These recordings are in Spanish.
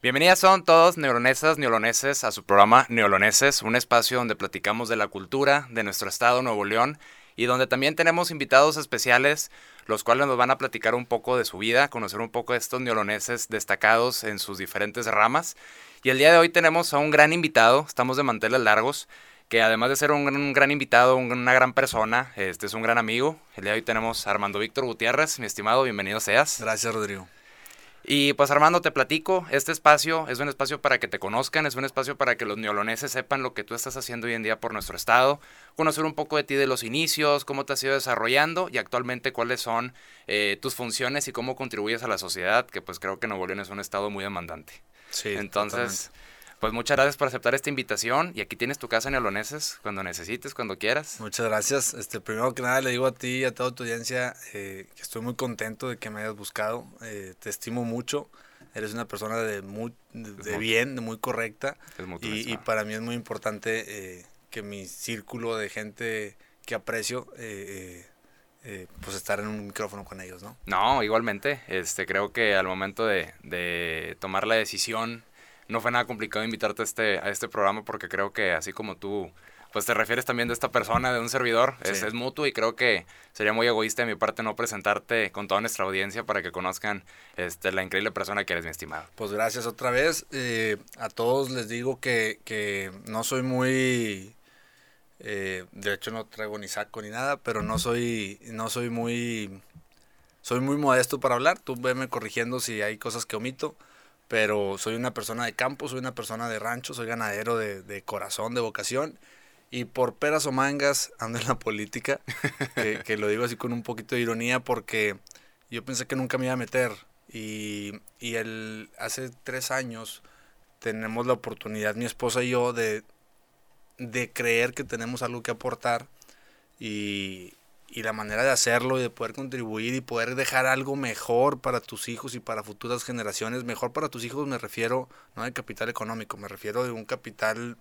Bienvenidas son todos neolonesas, neoloneses a su programa Neoloneses, un espacio donde platicamos de la cultura de nuestro estado Nuevo León y donde también tenemos invitados especiales, los cuales nos van a platicar un poco de su vida, conocer un poco de estos neoloneses destacados en sus diferentes ramas. Y el día de hoy tenemos a un gran invitado, estamos de manteles largos, que además de ser un, gran invitado, una gran persona, este es un gran amigo. El día de hoy tenemos a Armando Víctor Gutiérrez, mi estimado, bienvenido seas. Gracias, Rodrigo. Y pues Armando, te platico, este espacio es un espacio para que te conozcan, es un espacio para que los neoloneses sepan lo que tú estás haciendo hoy en día por nuestro estado, conocer un poco de ti de los inicios, cómo te has ido desarrollando y actualmente cuáles son eh, tus funciones y cómo contribuyes a la sociedad, que pues creo que Nuevo León es un estado muy demandante. Sí, Entonces, pues muchas gracias por aceptar esta invitación y aquí tienes tu casa en Neoloneses cuando necesites, cuando quieras. Muchas gracias. Este, primero que nada le digo a ti y a toda tu audiencia eh, que estoy muy contento de que me hayas buscado. Eh, te estimo mucho. Eres una persona de, muy, de, bien, de muy correcta. y, y, para mí es muy importante eh, que mi círculo de gente que aprecio pues estar en un micrófono con ellos, ¿no? No, igualmente. Este, creo que al momento de, de tomar la decisión no fue nada complicado invitarte a este, a este programa porque creo que así como tú, pues te refieres también de esta persona, de un servidor, es, es, mutuo y creo que sería muy egoísta de mi parte no presentarte con toda nuestra audiencia para que conozcan este, la increíble persona que eres, mi estimado. Pues gracias otra vez. Eh, a todos les digo que, que no soy muy... Eh, de hecho no traigo ni saco ni nada, pero no soy, no soy muy... Soy muy modesto para hablar, tú veme corrigiendo si hay cosas que omito pero soy una persona de campo, soy una persona de rancho, soy ganadero de, corazón, de vocación. Y por peras o mangas ando en la política, que, lo digo así con un poquito de ironía porque yo pensé que nunca me iba a meter. Y, y el, hace tres años tenemos la oportunidad, mi esposa y yo, de, de creer que tenemos algo que aportar. Y, y la manera de hacerlo y de poder contribuir y poder dejar algo mejor para tus hijos y para futuras generaciones. Mejor para tus hijos me refiero no de capital económico, me refiero de un capital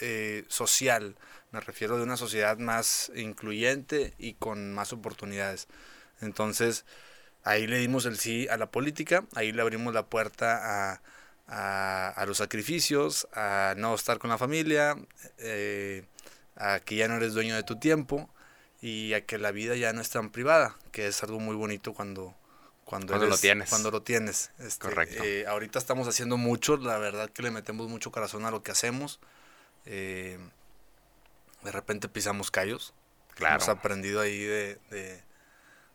eh, social, me refiero de una sociedad más incluyente y con más oportunidades. Entonces, ahí le dimos el sí a la política, ahí le abrimos la puerta a, a, los sacrificios, a no estar con la familia, eh, a que ya no eres dueño de tu tiempo y a que la vida ya no es tan privada, que es algo muy bonito cuando cuando, lo tienes. Cuando lo tienes. Este, Correcto. Eh, ahorita estamos haciendo mucho, la verdad que le metemos mucho corazón a lo que hacemos. Eh, de repente pisamos callos. Claro. Hemos aprendido ahí de,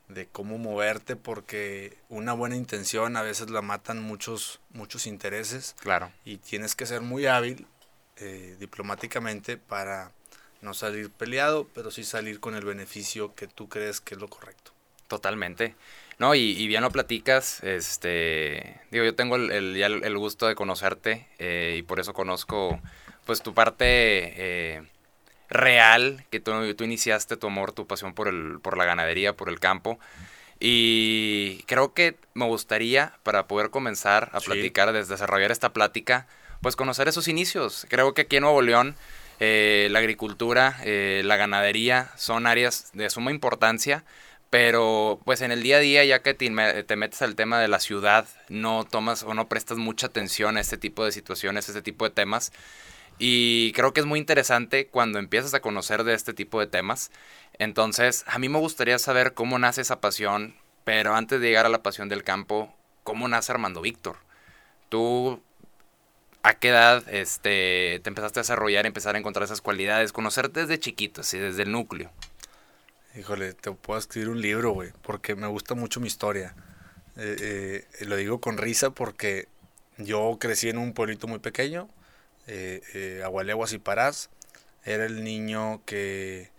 de, cómo moverte porque una buena intención a veces la matan muchos, muchos intereses. Claro. Y tienes que ser muy hábil eh, diplomáticamente para no salir peleado, pero sí salir con el beneficio que tú crees que es lo correcto. Totalmente. No, y, bien lo platicas, este, digo, yo tengo el, el, gusto de conocerte eh, y por eso conozco, pues, tu parte eh, real, que tú, tú, iniciaste tu amor, tu pasión por, el, por la ganadería, por el campo. Y creo que me gustaría, para poder comenzar a platicar, desarrollar esta plática, pues conocer esos inicios. Creo que aquí en Nuevo León eh, la agricultura, eh, la ganadería son áreas de suma importancia, pero pues en el día a día, ya que te, metes al tema de la ciudad, no tomas o no prestas mucha atención a este tipo de situaciones, a este tipo de temas. Y creo que es muy interesante cuando empiezas a conocer de este tipo de temas. Entonces, a mí me gustaría saber cómo nace esa pasión, pero antes de llegar a la pasión del campo, ¿cómo nace Armando Víctor? Tú ¿A qué edad este, te empezaste a desarrollar, empezar a encontrar esas cualidades, conocerte desde chiquito, así, desde el núcleo? Híjole, te puedo escribir un libro, güey, porque me gusta mucho mi historia. Eh, eh, lo digo con risa porque yo crecí en un pueblito muy pequeño, eh, eh Agualeguas y Parás. Era el niño que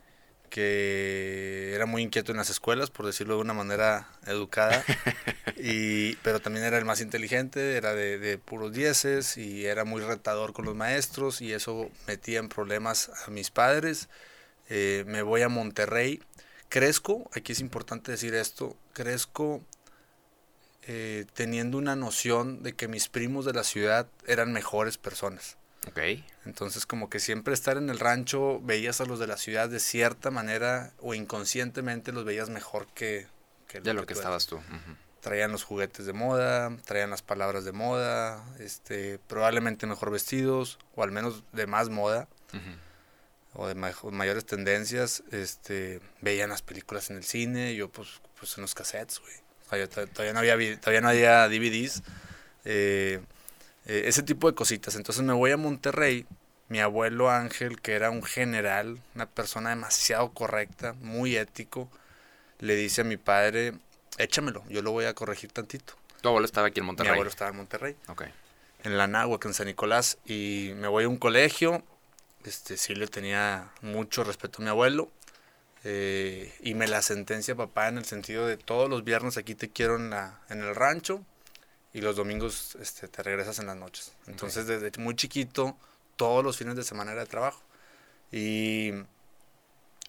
que era muy inquieto en las escuelas, por decirlo de una manera educada, y, pero también era el más inteligente, era de, puros dieces y era muy retador con los maestros y eso metía en problemas a mis padres. Eh, me voy a Monterrey, crezco, aquí es importante decir esto, crezco eh, teniendo una noción de que mis primos de la ciudad eran mejores personas. Entonces como que siempre estar en el rancho veías a los de la ciudad de cierta manera o inconscientemente los veías mejor que... de lo que, estabas tú. traían los juguetes de moda, traían las palabras de moda, este, probablemente mejor vestidos, o al menos de más moda, o de mayores tendencias, este, veían las películas en el cine, yo pues, pues en los cassettes, güey. Todavía, no había, todavía no había DVDs. Eh, eh, ese tipo de cositas. Entonces me voy a Monterrey. Mi abuelo Ángel, que era un general, una persona demasiado correcta, muy ético, le dice a mi padre, échamelo, yo lo voy a corregir tantito. ¿Tu abuelo estaba aquí en Monterrey? Mi abuelo estaba en Monterrey. Ok. En la Náhuac, en San Nicolás. Y me voy a un colegio. Este, sí le tenía mucho respeto a mi abuelo. Eh, y me la sentencia papá en el sentido de todos los viernes aquí te quiero en, la, en el rancho y los domingos este, te regresas en las noches. Entonces, desde muy chiquito, todos los fines de semana era de trabajo. Y,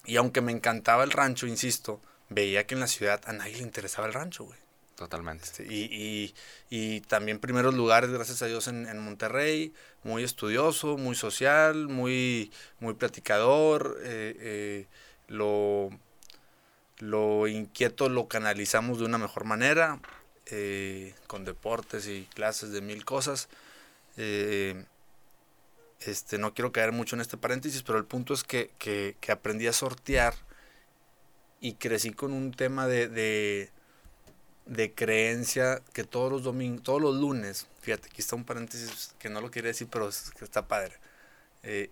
y aunque me encantaba el rancho, insisto, veía que en la ciudad a nadie le interesaba el rancho, güey. Totalmente. Este, y, y, y, también primeros lugares, gracias a Dios, en, en, Monterrey, muy estudioso, muy social, muy, muy platicador. Eh, eh, lo, lo inquieto lo canalizamos de una mejor manera. Eh, con deportes y clases de mil cosas. Eh, este, no quiero caer mucho en este paréntesis, pero el punto es que, que, aprendí a sortear y crecí con un tema de, de, creencia que todos los domingos, todos los lunes, fíjate, aquí está un paréntesis que no lo quería decir, pero que está padre. Eh,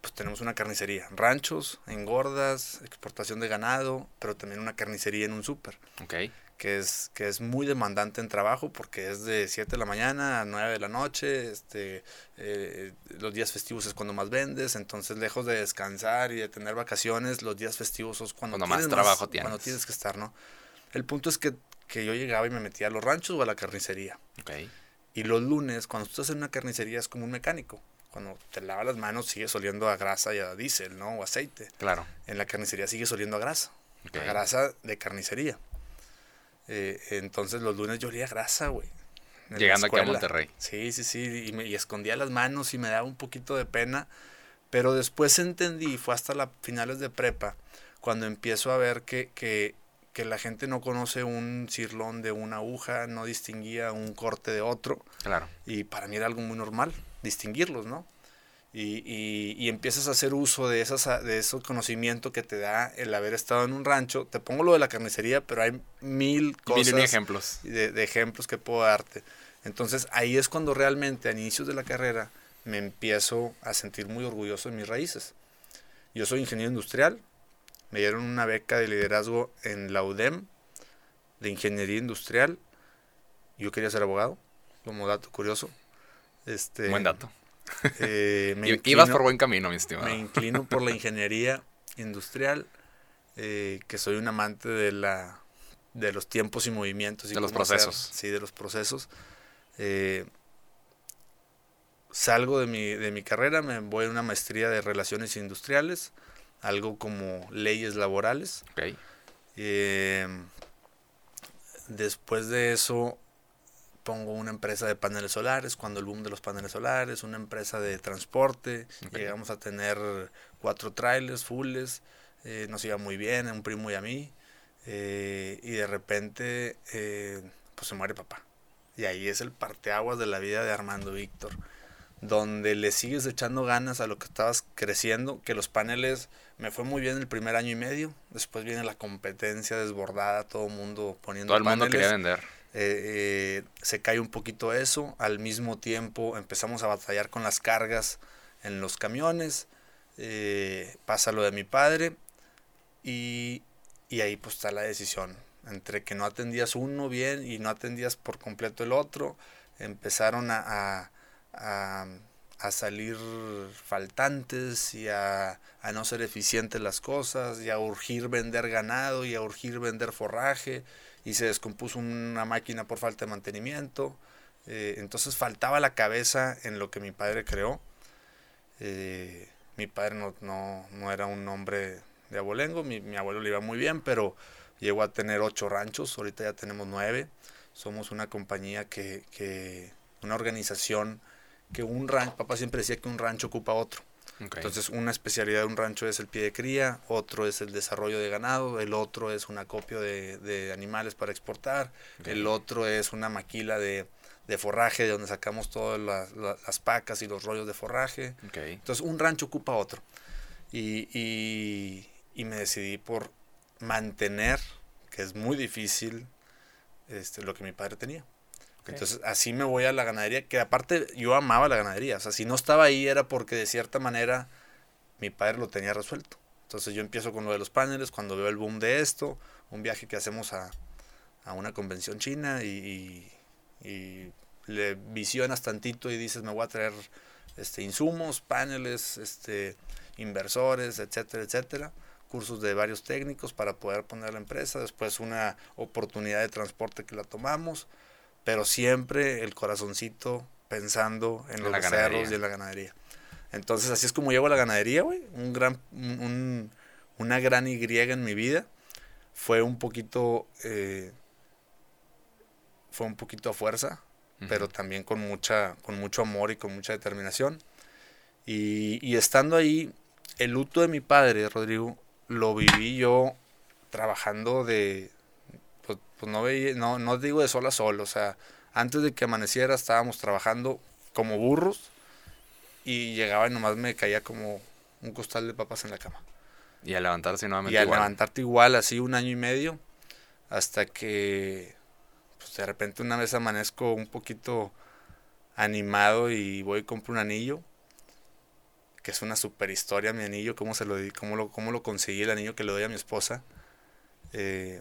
pues tenemos una carnicería, ranchos, engordas, exportación de ganado, pero también una carnicería en un súper. Okay que es, que es muy demandante en trabajo porque es de 7 de la mañana a 9 de la noche, este, eh, los días festivos es cuando más vendes, entonces lejos de descansar y de tener vacaciones, los días festivos es cuando, más trabajo tienes. Cuando tienes que estar, ¿no? El punto es que, que, yo llegaba y me metía a los ranchos o a la carnicería. Okay. Y los lunes, cuando tú estás en una carnicería, es como un mecánico. Cuando te lavas las manos, sigues oliendo a grasa y a diésel, ¿no? O aceite. Claro. En la carnicería sigues oliendo a grasa. A grasa de carnicería. Eh, entonces los lunes yo olía grasa, güey. Llegando aquí a Monterrey. Sí, sí, sí. Y, me, y escondía las manos y me daba un poquito de pena. Pero después entendí, fue hasta las finales de prepa, cuando empiezo a ver que, que, que la gente no conoce un cirlón de una aguja, no distinguía un corte de otro. Claro. Y para mí era algo muy normal distinguirlos, ¿no? Y, y, empiezas a hacer uso de, esas, de ese conocimiento que te da el haber estado en un rancho. Te pongo lo de la carnicería, pero hay mil cosas. Mil ejemplos. De, de, ejemplos que puedo darte. Entonces ahí es cuando realmente a inicios de la carrera me empiezo a sentir muy orgulloso de mis raíces. Yo soy ingeniero industrial. Me dieron una beca de liderazgo en la UDEM de ingeniería industrial. Yo quería ser abogado, como dato curioso. Este, Buen dato. Eh, me Ibas por buen camino, mi estimado. Me inclino por la ingeniería industrial, eh, que soy un amante de la de los tiempos y movimientos. Y de los procesos. sí, de los procesos. Eh, salgo de mi, de mi carrera, me voy a una maestría de relaciones industriales, algo como leyes laborales. Okay. Eh, después de eso pongo una empresa de paneles solares, cuando el boom de los paneles solares, una empresa de transporte, llegamos a tener cuatro trailers fulles, eh, nos iba muy bien, un primo y a mí, eh, y de repente eh, pues se muere papá. Y ahí es el parteaguas de la vida de Armando Víctor, donde le sigues echando ganas a lo que estabas creciendo, que los paneles me fue muy bien el primer año y medio, después viene la competencia desbordada, todo el mundo poniendo Todo el mundo quería vender eh, se cae un poquito eso, al mismo tiempo empezamos a batallar con las cargas en los camiones, eh, pasa lo de mi padre y, y, ahí pues está la decisión, entre que no atendías uno bien y no atendías por completo el otro, empezaron a, a, a, salir faltantes y a, a no ser eficientes las cosas y a urgir vender ganado y a urgir vender forraje y se descompuso una máquina por falta de mantenimiento. Eh, entonces faltaba la cabeza en lo que mi padre creó. Eh, mi padre no, no, no, era un hombre de abolengo, mi, abuelo le iba muy bien, pero llegó a tener ocho ranchos, ahorita ya tenemos nueve. Somos una compañía que, que una organización que un rancho, papá siempre decía que un rancho ocupa otro. Entonces, una especialidad de un rancho es el pie de cría, otro es el desarrollo de ganado, el otro es un acopio de, animales para exportar, el otro es una maquila de, forraje de donde sacamos todas las, pacas y los rollos de forraje. Entonces, un rancho ocupa otro. Y, y, me decidí por mantener, que es muy difícil, este, lo que mi padre tenía. Entonces, así me voy a la ganadería, que aparte yo amaba la ganadería. O sea, si no estaba ahí era porque de cierta manera mi padre lo tenía resuelto. Entonces yo empiezo con lo de los paneles, cuando veo el boom de esto, un viaje que hacemos a, una convención china y, le visionas tantito y dices, me voy a traer este, insumos, paneles, este, inversores, etcétera, etcétera cursos de varios técnicos para poder poner la empresa, después una oportunidad de transporte que la tomamos, pero siempre el corazoncito pensando en, los cerros y en la ganadería. Entonces así es como llego a la ganadería, güey. Un gran, un, una gran Y en mi vida. Fue un poquito, eh, fue un poquito a fuerza, pero también con mucha, con mucho amor y con mucha determinación. Y, y estando ahí, el luto de mi padre, Rodrigo, lo viví yo trabajando de, pues, no veía, no, no digo de sol a sol, o sea, antes de que amaneciera estábamos trabajando como burros y llegaba y nomás me caía como un costal de papas en la cama. Y a levantarse nuevamente y a levantarte igual, así un año y medio, hasta que pues de repente una vez amanezco un poquito animado y voy y compro un anillo, que es una super historia mi anillo, cómo, se lo, cómo, lo, cómo lo conseguí el anillo que le doy a mi esposa. Eh,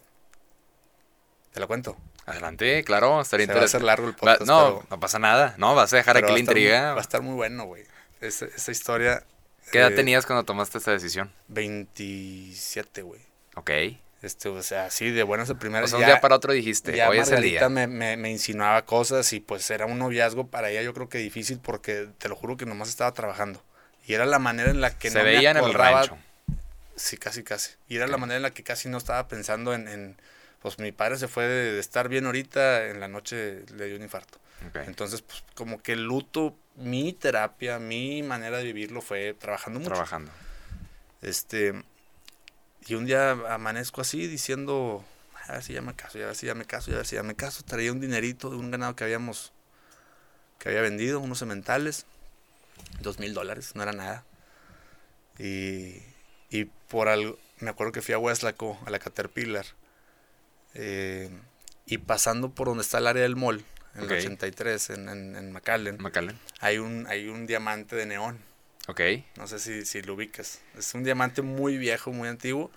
¿Te lo cuento? Adelante, claro, estaría interesante. Va a ser largo el podcast. no, no pasa nada. No, vas a dejar aquí la intriga. va a estar muy bueno, güey. Esa, historia. ¿Qué edad eh, tenías cuando tomaste esta decisión? 27, güey. Ok. Este, o sea, sí, de buenas de primeras. O sea, un día para otro dijiste, ya hoy es el día. Me, me, me, insinuaba cosas y pues era un noviazgo para ella yo creo que difícil porque te lo juro que nomás estaba trabajando. Y era la manera en la que Se veía en el rancho. Sí, casi, casi. Y era la manera en la que casi no estaba pensando en pues mi padre se fue de, estar bien ahorita, en la noche le dio un infarto. Entonces, pues como que el luto, mi terapia, mi manera de vivirlo fue trabajando mucho. Trabajando. Este, y un día amanezco así diciendo, a ver si ya me caso, a ver si ya me caso, a ver si ya me caso. Traía un dinerito de un ganado que habíamos, que había vendido, unos sementales, dos mil dólares, no era nada. Y, y por algo, me acuerdo que fui a Westlaco, a la Caterpillar, eh, y pasando por donde está el área del mall, en el 83, en, en, en McAllen, Hay, un, hay un diamante de neón. Ok. No sé si, si lo ubicas. Es un diamante muy viejo, muy antiguo.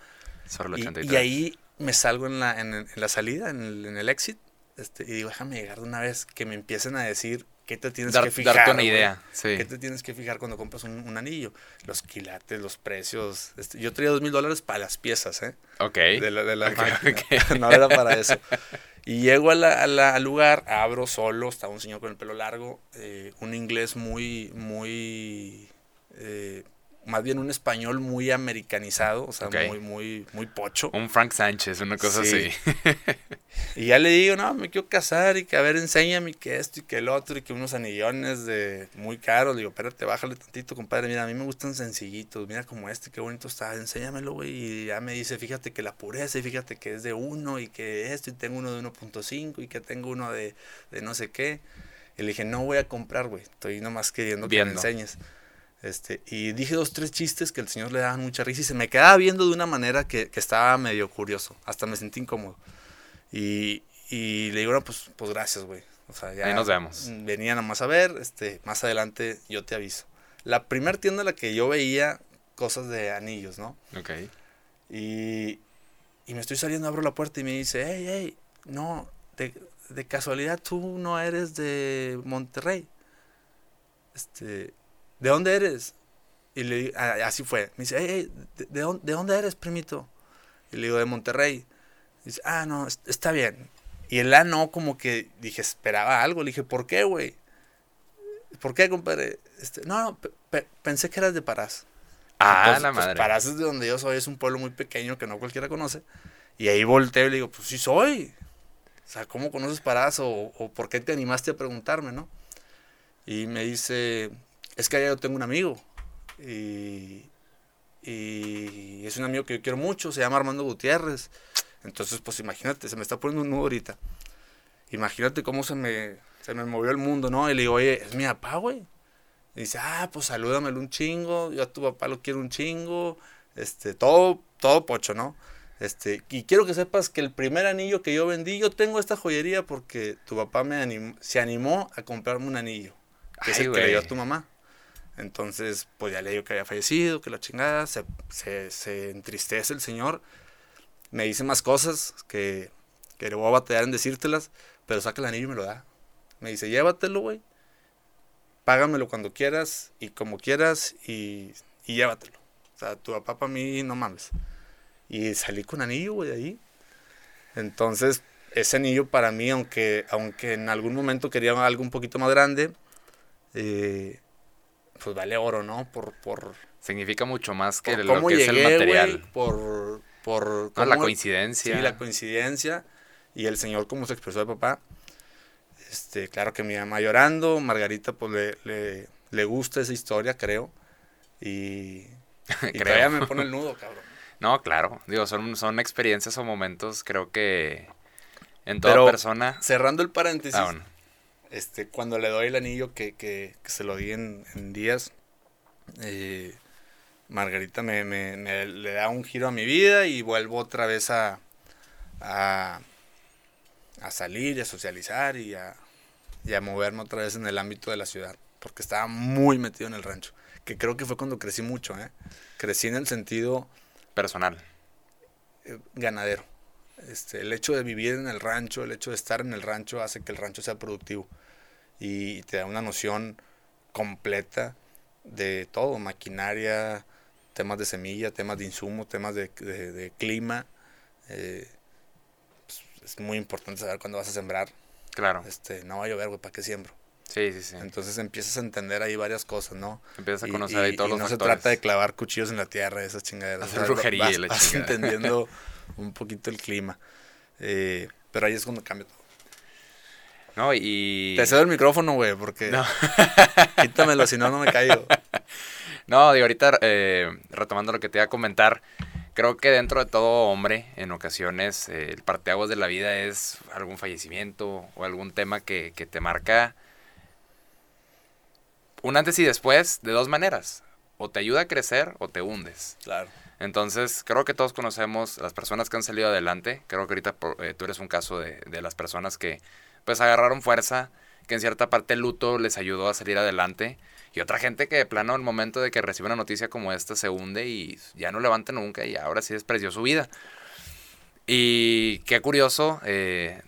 Sobre el 83. Y, ahí me salgo en la, en, la salida, en el, en el exit, este, y digo, déjame llegar de una vez, que me empiecen a decir qué te tienes que fijar. Darte una idea, sí. ¿Qué te tienes que fijar cuando compras un, anillo? Los quilates, los precios. Este, yo traía dos mil dólares para las piezas, ¿eh? Ok. De la, de la, no era para eso. Y llego a la, al lugar, abro solo, estaba un señor con el pelo largo, eh, un inglés muy, muy... Eh, más bien un español muy americanizado, o sea, muy, muy, muy pocho. Un Frank Sánchez, una cosa así. y ya le digo, no, me quiero casar y que a ver, enséñame que esto y que el otro y que unos anillones de muy caros. Le digo, espérate, bájale tantito, compadre. Mira, a mí me gustan sencillitos. Mira como este, qué bonito está. Enséñamelo, güey. Y ya me dice, fíjate que la pureza y fíjate que es de uno y que esto y tengo uno de 1.5 y que tengo uno de, de no sé qué. Y le dije, no voy a comprar, güey. Estoy nomás queriendo que me enseñes. Este, y dije dos, tres chistes que el señor le daban mucha risa y se me quedaba viendo de una manera que, estaba medio curioso. Hasta me sentí incómodo. Y, le digo, pues, pues gracias, güey. O sea, ya Ahí nos vemos. Venía nomás a ver, este, más adelante yo te aviso. La primera tienda en la que yo veía cosas de anillos, ¿no? Ok. Y, y me estoy saliendo, abro la puerta y me dice, hey, hey, no, de, de casualidad tú no eres de Monterrey. Este, ¿de dónde eres? Y le así fue. Me dice, hey, ¿de, dónde, eres, primito? Y le digo, de Monterrey. dice, ah, no, está bien. Y el A no, como que dije, esperaba algo. Le dije, ¿por qué, güey? ¿Por qué, compadre? Este, no, no, pensé que eras de Parás. Ah, la pues, madre. Parás es de donde yo soy, es un pueblo muy pequeño que no cualquiera conoce. Y ahí volteo y le digo, pues sí soy. O sea, ¿cómo conoces Parás? O, o por qué te animaste a preguntarme, no? Y me dice, es que allá yo tengo un amigo. y, y es un amigo que yo quiero mucho, se llama Armando Gutiérrez. Entonces, pues imagínate, se me está poniendo un nudo ahorita. Imagínate cómo se me, se me movió el mundo, ¿no? Y le digo, oye, es mi papá, güey. Y dice, ah, pues salúdamelo un chingo, yo a tu papá lo quiero un chingo, este, todo, todo pocho, ¿no? Este, y quiero que sepas que el primer anillo que yo vendí, yo tengo esta joyería porque tu papá me animó, se animó a comprarme un anillo, que es el que le dio a tu mamá. Entonces, pues ya le digo que había fallecido, que la chingada, se, se, entristece el señor, me dice más cosas que, que le voy a batallar en decírtelas, pero saca el anillo y me lo da. Me dice, llévatelo, güey, págamelo cuando quieras y como quieras y, y llévatelo. O sea, tu papá para mí, no mames. Y salí con anillo, güey, de ahí. Entonces, ese anillo para mí, aunque, aunque en algún momento quería algo un poquito más grande, eh, pues vale oro, ¿no? Por, por, Significa mucho más que lo que es el material. por, por la coincidencia. Sí, la coincidencia. Y el señor, como se expresó de papá. Este, claro que mi mamá llorando, Margarita pues le, le, le gusta esa historia, creo. Y, y todavía me pone el nudo, cabrón. No, claro. Digo, son, son experiencias o momentos, creo que en toda persona. Cerrando el paréntesis. Ah, este, cuando le doy el anillo que, que, que se lo di en, en días, eh, Margarita me, me, me, le da un giro a mi vida y vuelvo otra vez a, a, a salir y a socializar y a, y a moverme otra vez en el ámbito de la ciudad, porque estaba muy metido en el rancho, que creo que fue cuando crecí mucho, ¿eh? Crecí en el sentido... Personal. Eh, ganadero. Este, el hecho de vivir en el rancho, el hecho de estar en el rancho hace que el rancho sea productivo y te da una noción completa de todo, maquinaria, temas de semilla, temas de insumo, temas de, de, de clima. Eh, pues, es muy importante saber cuándo vas a sembrar. Claro. Este, no va a llover, güey, ¿para qué siembro? Sí, sí, sí. Entonces empiezas a entender ahí varias cosas, ¿no? Empiezas a conocer ahí todos y los no factores. se trata de clavar cuchillos en la tierra, esas chingaderas. Hacer brujería vas, y la vas entendiendo un poquito el clima. Eh, pero ahí es cuando cambia todo. No, y... Te cedo el micrófono, güey, porque No. quítamelo, si no, no me caigo. No, digo, ahorita eh, retomando lo que te iba a comentar, creo que dentro de todo hombre, en ocasiones, eh, el parteaguas de la vida es algún fallecimiento o algún tema que, que te marca un antes y después de dos maneras. O te ayuda a crecer o te hundes. Claro. Entonces, creo que todos conocemos las personas que han salido adelante. Creo que ahorita eh, tú eres un caso de, de las personas que pues agarraron fuerza, que en cierta parte el luto les ayudó a salir adelante. Y otra gente que de plano al momento de que recibe una noticia como esta se hunde y ya no levanta nunca y ahora sí despreció su vida. Y qué curioso eh,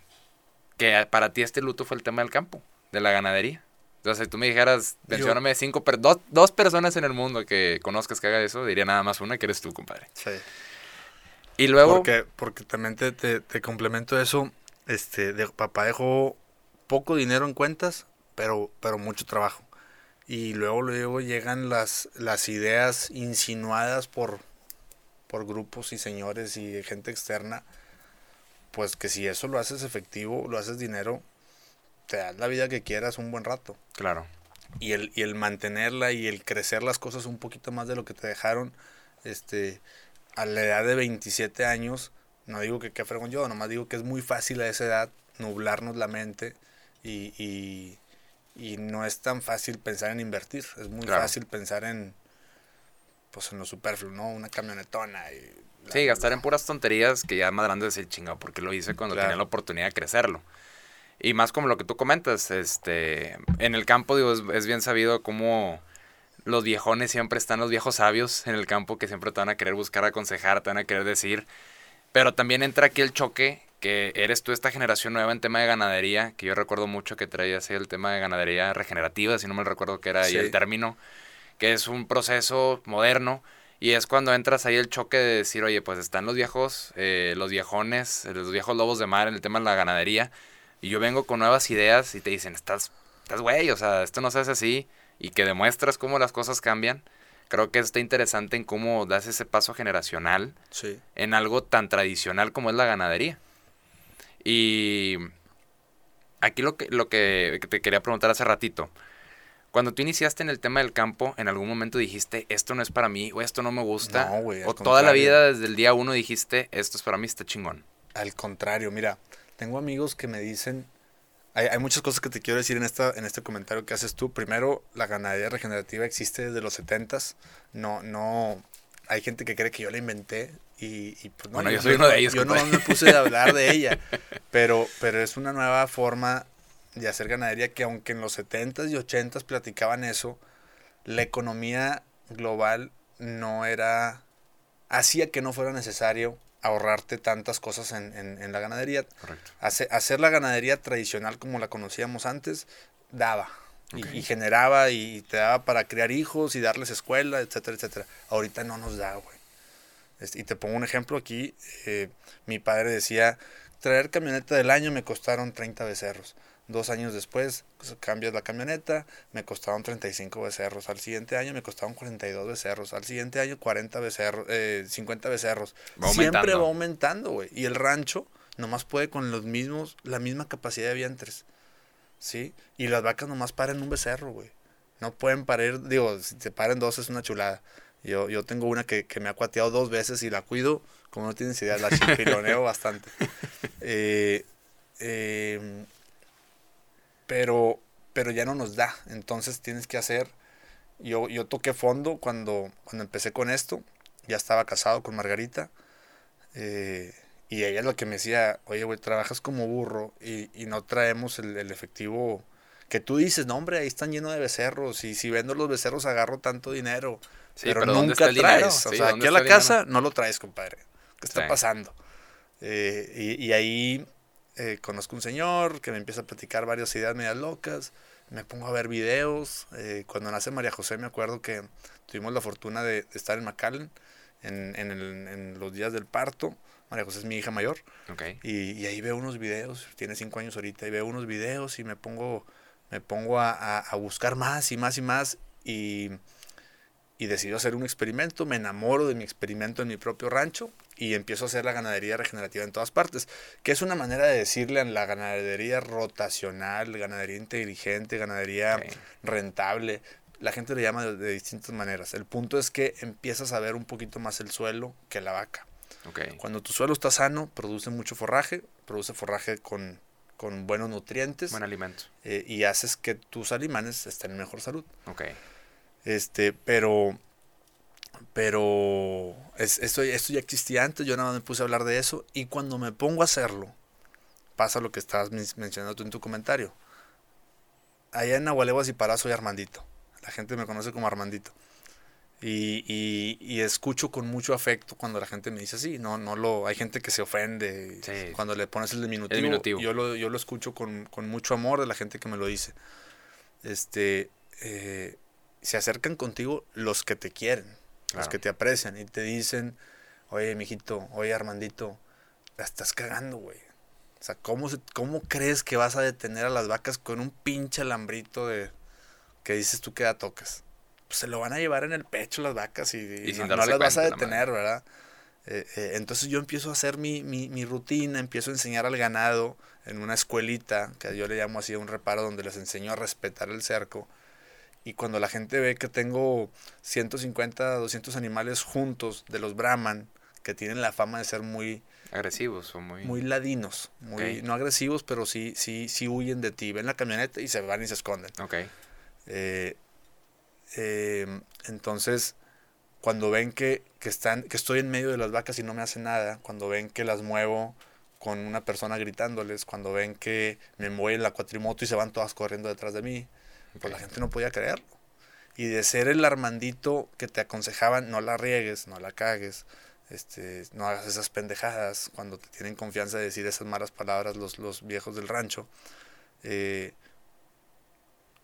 que para ti este luto fue el tema del campo, de la ganadería. Entonces, si tú me dijeras, mencióname cinco, dos, dos personas en el mundo que conozcas que haga eso, diría nada más una, que eres tú, compadre. Sí. Y luego, Porque, porque también te, te, te complemento eso. Este, de, papá dejó poco dinero en cuentas, pero, pero mucho trabajo. Y luego, luego llegan las, las ideas insinuadas por, por grupos y señores y gente externa. Pues que si eso lo haces efectivo, lo haces dinero, te das la vida que quieras un buen rato. claro, y el, y el mantenerla y el crecer las cosas un poquito más de lo que te dejaron, este, a la edad de 27 años, no digo que qué fregón yo, nomás digo que es muy fácil a esa edad nublarnos la mente y, y, y no es tan fácil pensar en invertir, es muy Claro. fácil pensar en, pues en lo superfluo, ¿no? Una camionetona y... la- Sí, gastar en puras tonterías que ya más grande es el chingado, porque lo hice cuando Claro. tenía la oportunidad de crecerlo. Y más como lo que tú comentas, este, en el campo, digo, es, es bien sabido cómo los viejones siempre están los viejos sabios en el campo que siempre te van a querer buscar aconsejar, te van a querer decir. Pero también entra aquí el choque que eres tú esta generación nueva en tema de ganadería, que yo recuerdo mucho que traías el tema de ganadería regenerativa, si no me recuerdo que era ahí Sí. el término, que es un proceso moderno y es cuando entras ahí el choque de decir, oye, pues están los viejos, eh, los viejones, los viejos lobos de mar en el tema de la ganadería, y yo vengo con nuevas ideas y te dicen, estás, estás güey, o sea, esto no se hace así, y que demuestras cómo las cosas cambian. Creo que está interesante en cómo das ese paso generacional Sí, en algo tan tradicional como es la ganadería. Y aquí lo que, lo que te quería preguntar hace ratito, Cuando tú iniciaste en el tema del campo, ¿en algún momento dijiste, esto no es para mí o esto no me gusta? No, güey, al o toda la vida desde el día uno dijiste, esto es para mí, está chingón. Al contrario, mira, tengo amigos que me dicen, hay, hay muchas cosas que te quiero decir en, esta, en este comentario que haces tú. Primero, la ganadería regenerativa existe desde los 70s. No, no, hay gente que cree que yo la inventé y, y, pues no. Bueno, yo soy uno de ellos, Yo no me puse a hablar de ella, pero, pero es una nueva forma de hacer ganadería que aunque en los 70s y 80s platicaban eso, la economía global no era, hacía que no fuera necesario ahorrarte tantas cosas en, en- en la ganadería. Correcto. Hace- hacer la ganadería tradicional como la conocíamos antes, daba. Y, generaba y te daba para criar hijos y darles escuela, etcétera, etcétera. Ahorita no nos da, güey. Este, y te pongo un ejemplo aquí. eh, mi padre decía, traer camioneta del año me costaron 30 becerros. Dos años después pues, cambias la camioneta, me costaron 35 becerros. Al siguiente año me costaron 42 becerros. Al siguiente año 40 becerros, eh, 50 becerros. Va Siempre va aumentando, güey. Y el rancho nomás puede con los mismos, la misma capacidad de vientres. ¿Sí? Y las vacas nomás paren un becerro, güey. No pueden parir, digo, si te paren dos es una chulada. Yo, yo tengo una que, que me ha cuateado dos veces y la cuido, como no tienes idea, la chimpiloneo bastante. Eh, eh, pero, pero ya no nos da. Entonces tienes que hacer. Yo, yo toqué fondo cuando, cuando empecé con esto. Ya estaba casado con Margarita. eh, y ella es lo que me decía, oye, güey, trabajas como burro y, y no traemos el, el efectivo que tú dices, no, hombre, ahí están llenos de becerros y si vendo los becerros agarro tanto dinero. Sí, pero, pero ¿dónde nunca el dinero? traes. O Sí, sea, ¿dónde aquí a la casa no lo traes, compadre. ¿Qué está Sí. pasando? Eh, y, y ahí eh, conozco un señor que me empieza a platicar varias ideas medias locas. Me pongo a ver videos. eh, cuando nace María José me acuerdo que tuvimos la fortuna de, de estar en McAllen en, en, el- en los días del parto. María José es mi hija mayor. Ok. Y, y ahí veo unos videos, tiene cinco años ahorita, y veo unos videos y me pongo, me pongo a, a- a buscar más y más y más. Y, y decido hacer un experimento, me enamoro de mi experimento en mi propio rancho y empiezo a hacer la ganadería regenerativa en todas partes, que es una manera de decirle a la ganadería rotacional, ganadería inteligente, ganadería rentable. La gente le llama de, de distintas maneras. El punto es que empiezas a ver un poquito más el suelo que la vaca. Ok. Cuando tu suelo está sano, produce mucho forraje, produce forraje con, con buenos nutrientes Buen alimento. eh, y haces que tus alimanes estén en mejor salud. Ok. Este, pero, pero es- esto, esto ya existía antes, yo nada más me puse a hablar de eso y cuando me pongo a hacerlo, pasa lo que estabas men- mencionando tú en tu comentario. Allá en Nahualeguas y Pará soy Armandito, la gente me conoce como Armandito. Y, y, y escucho con mucho afecto cuando la gente me dice así, no, no lo, hay gente que se ofende Sí. cuando le pones el diminutivo. El diminutivo. Yo lo, yo lo escucho con, con mucho amor de la gente que me lo dice. Este, eh, se acercan contigo los que te quieren, los que te aprecian y te dicen, oye, mijito, oye, Armandito, la estás cagando, güey. O sea, ¿cómo, se- ¿cómo crees que vas a detener a las vacas con un pinche alambrito de que dices tú que da toques? Pues se lo van a llevar en el pecho las vacas y, y Y sin no, las vas a la detener, ¿verdad? Eh, eh, entonces yo empiezo a hacer mi, mi, mi rutina, empiezo a enseñar al ganado en una escuelita, que yo le llamo así un reparo, donde les enseño a respetar el cerco. Y cuando la gente ve que tengo 150, 200 animales juntos de los Brahman, que tienen la fama de ser muy, Agresivos o muy... muy ladinos, muy no agresivos, pero sí, sí, sí huyen de ti. Ven la camioneta y se van y se esconden. Ok. Eh, eh, entonces, cuando ven que, que están, que estoy en medio de las vacas y no me hacen nada, cuando ven que las muevo con una persona gritándoles, cuando ven que me mueve la cuatrimoto y se van todas corriendo detrás de mí, pues la gente no podía creerlo. Y de ser el armandito que te aconsejaban, no la riegues, no la cagues, este, no hagas esas pendejadas, cuando te tienen confianza de decir esas malas palabras los, los viejos del rancho, eh,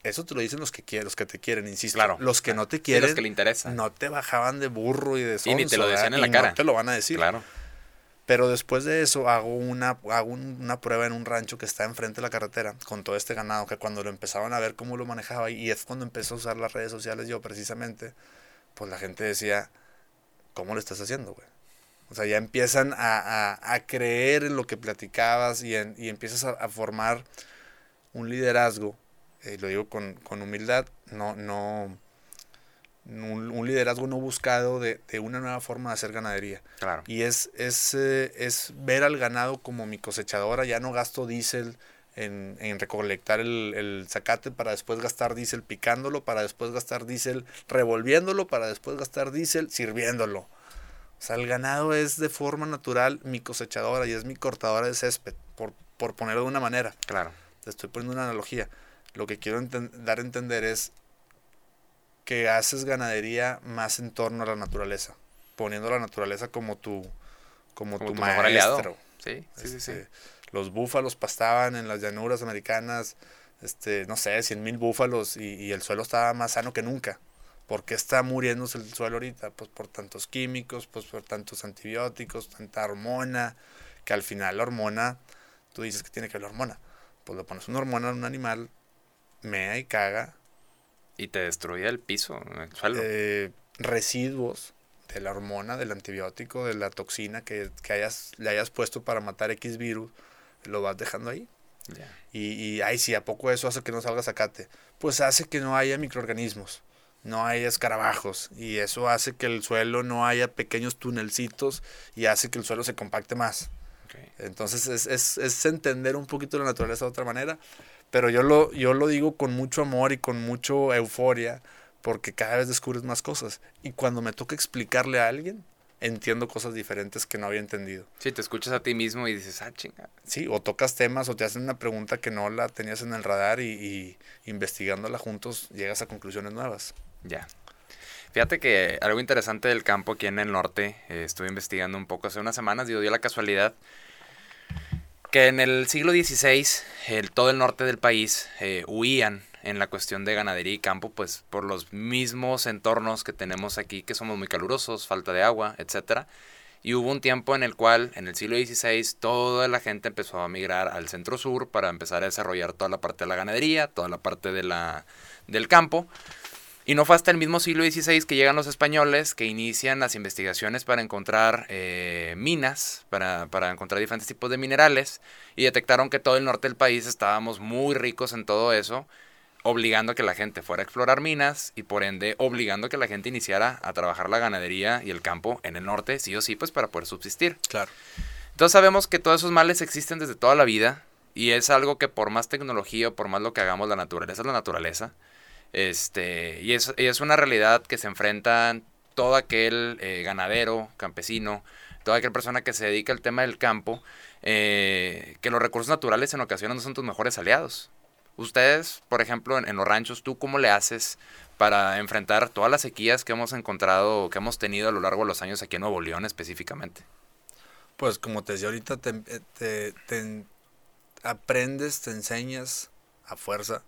eso te lo dicen los que quieren, los que te quieren, insisto. Claro. Los que no te Sí, quieren, los que le interesan. no te bajaban de burro y de Y ni sonso, te lo decían ¿verdad? en la Y cara. No te lo van a decir. Claro. Pero después de eso hago una, hago un- una prueba en un rancho que está enfrente de la carretera con todo este ganado que cuando lo empezaban a ver cómo lo manejaba y es cuando empezó a usar las redes sociales yo precisamente, pues la gente decía, ¿cómo lo estás haciendo, güey? O sea, ya empiezan a, a- a creer en lo que platicabas y, en- y empiezas a, a formar un liderazgo eh, lo digo con, con humildad, no, no, un, liderazgo no buscado de, de, una nueva forma de hacer ganadería. Claro. Y es, es, eh, es ver al ganado como mi cosechadora, ya no gasto diésel en, en, recolectar el, el zacate para después gastar diésel picándolo, para después gastar diésel revolviéndolo, para después gastar diésel sirviéndolo. O sea, el ganado es de forma natural mi cosechadora y es mi cortadora de césped, por, por ponerlo de una manera. Claro. Te estoy poniendo una analogía. Lo que quiero dar a entender es que haces ganadería más en torno a la naturaleza, poniendo la naturaleza como tu, como, tu, maestro. Sí, sí, sí, este, Los búfalos pastaban en las llanuras americanas, este, no sé, cien mil búfalos y, y, el suelo estaba más sano que nunca. ¿Por qué está muriéndose el suelo ahorita? Pues por tantos químicos, pues por tantos antibióticos, tanta hormona, que al final la hormona, tú dices que tiene que ver la hormona. Pues le pones una hormona a un animal, mea y caga, y te destruye el piso, el suelo. Eh, residuos de la hormona, del antibiótico, de la toxina que, hayas, le hayas puesto para matar X virus, lo vas dejando ahí. Y, y, ay, sí, ¿a poco eso hace que no salga zacate? Pues hace que no haya microorganismos, no haya escarabajos, y eso hace que el suelo no haya pequeños tunelcitos y hace que el suelo se compacte más. Entonces es, es, es entender un poquito la naturaleza de otra manera pero yo lo, yo lo digo con mucho amor y con mucho euforia, porque cada vez descubres más cosas. Y cuando me toca explicarle a alguien, entiendo cosas diferentes que no había entendido. Sí, te escuchas a ti mismo y dices, ah, chinga. Sí, o tocas temas o te hacen una pregunta que no la tenías en el radar y, y investigándola juntos llegas a conclusiones nuevas. Ya. Fíjate que algo interesante del campo aquí en el norte, eh, estuve investigando un poco hace unas semanas, digo, dio la casualidad que en el siglo XVI el, todo el norte del país eh, huían en la cuestión de ganadería y campo, pues por los mismos entornos que tenemos aquí, que somos muy calurosos, falta de agua, etc. Y hubo un tiempo en el cual, en el siglo XVI, toda la gente empezó a migrar al centro sur para empezar a desarrollar toda la parte de la ganadería, toda la parte de la, del campo. Y no fue hasta el mismo siglo XVI que llegan los españoles que inician las investigaciones para encontrar eh, minas, para, para, encontrar diferentes tipos de minerales, y detectaron que todo el norte del país estábamos muy ricos en todo eso, obligando a que la gente fuera a explorar minas y por ende obligando a que la gente iniciara a trabajar la ganadería y el campo en el norte, sí o sí, pues para poder subsistir. Claro. Entonces sabemos que todos esos males existen desde toda la vida y es algo que por más tecnología o por más lo que hagamos, la naturaleza es la naturaleza este, y es, es una realidad que se enfrentan todo aquel eh, ganadero, campesino, toda aquella persona que se dedica al tema del campo, eh, que los recursos naturales en ocasiones no son tus mejores aliados. Ustedes, por ejemplo, en, los ranchos, ¿tú cómo le haces para enfrentar todas las sequías que hemos encontrado, que hemos tenido a lo largo de los años aquí en Nuevo León específicamente? Pues como te decía ahorita, te, te aprendes, te enseñas a fuerza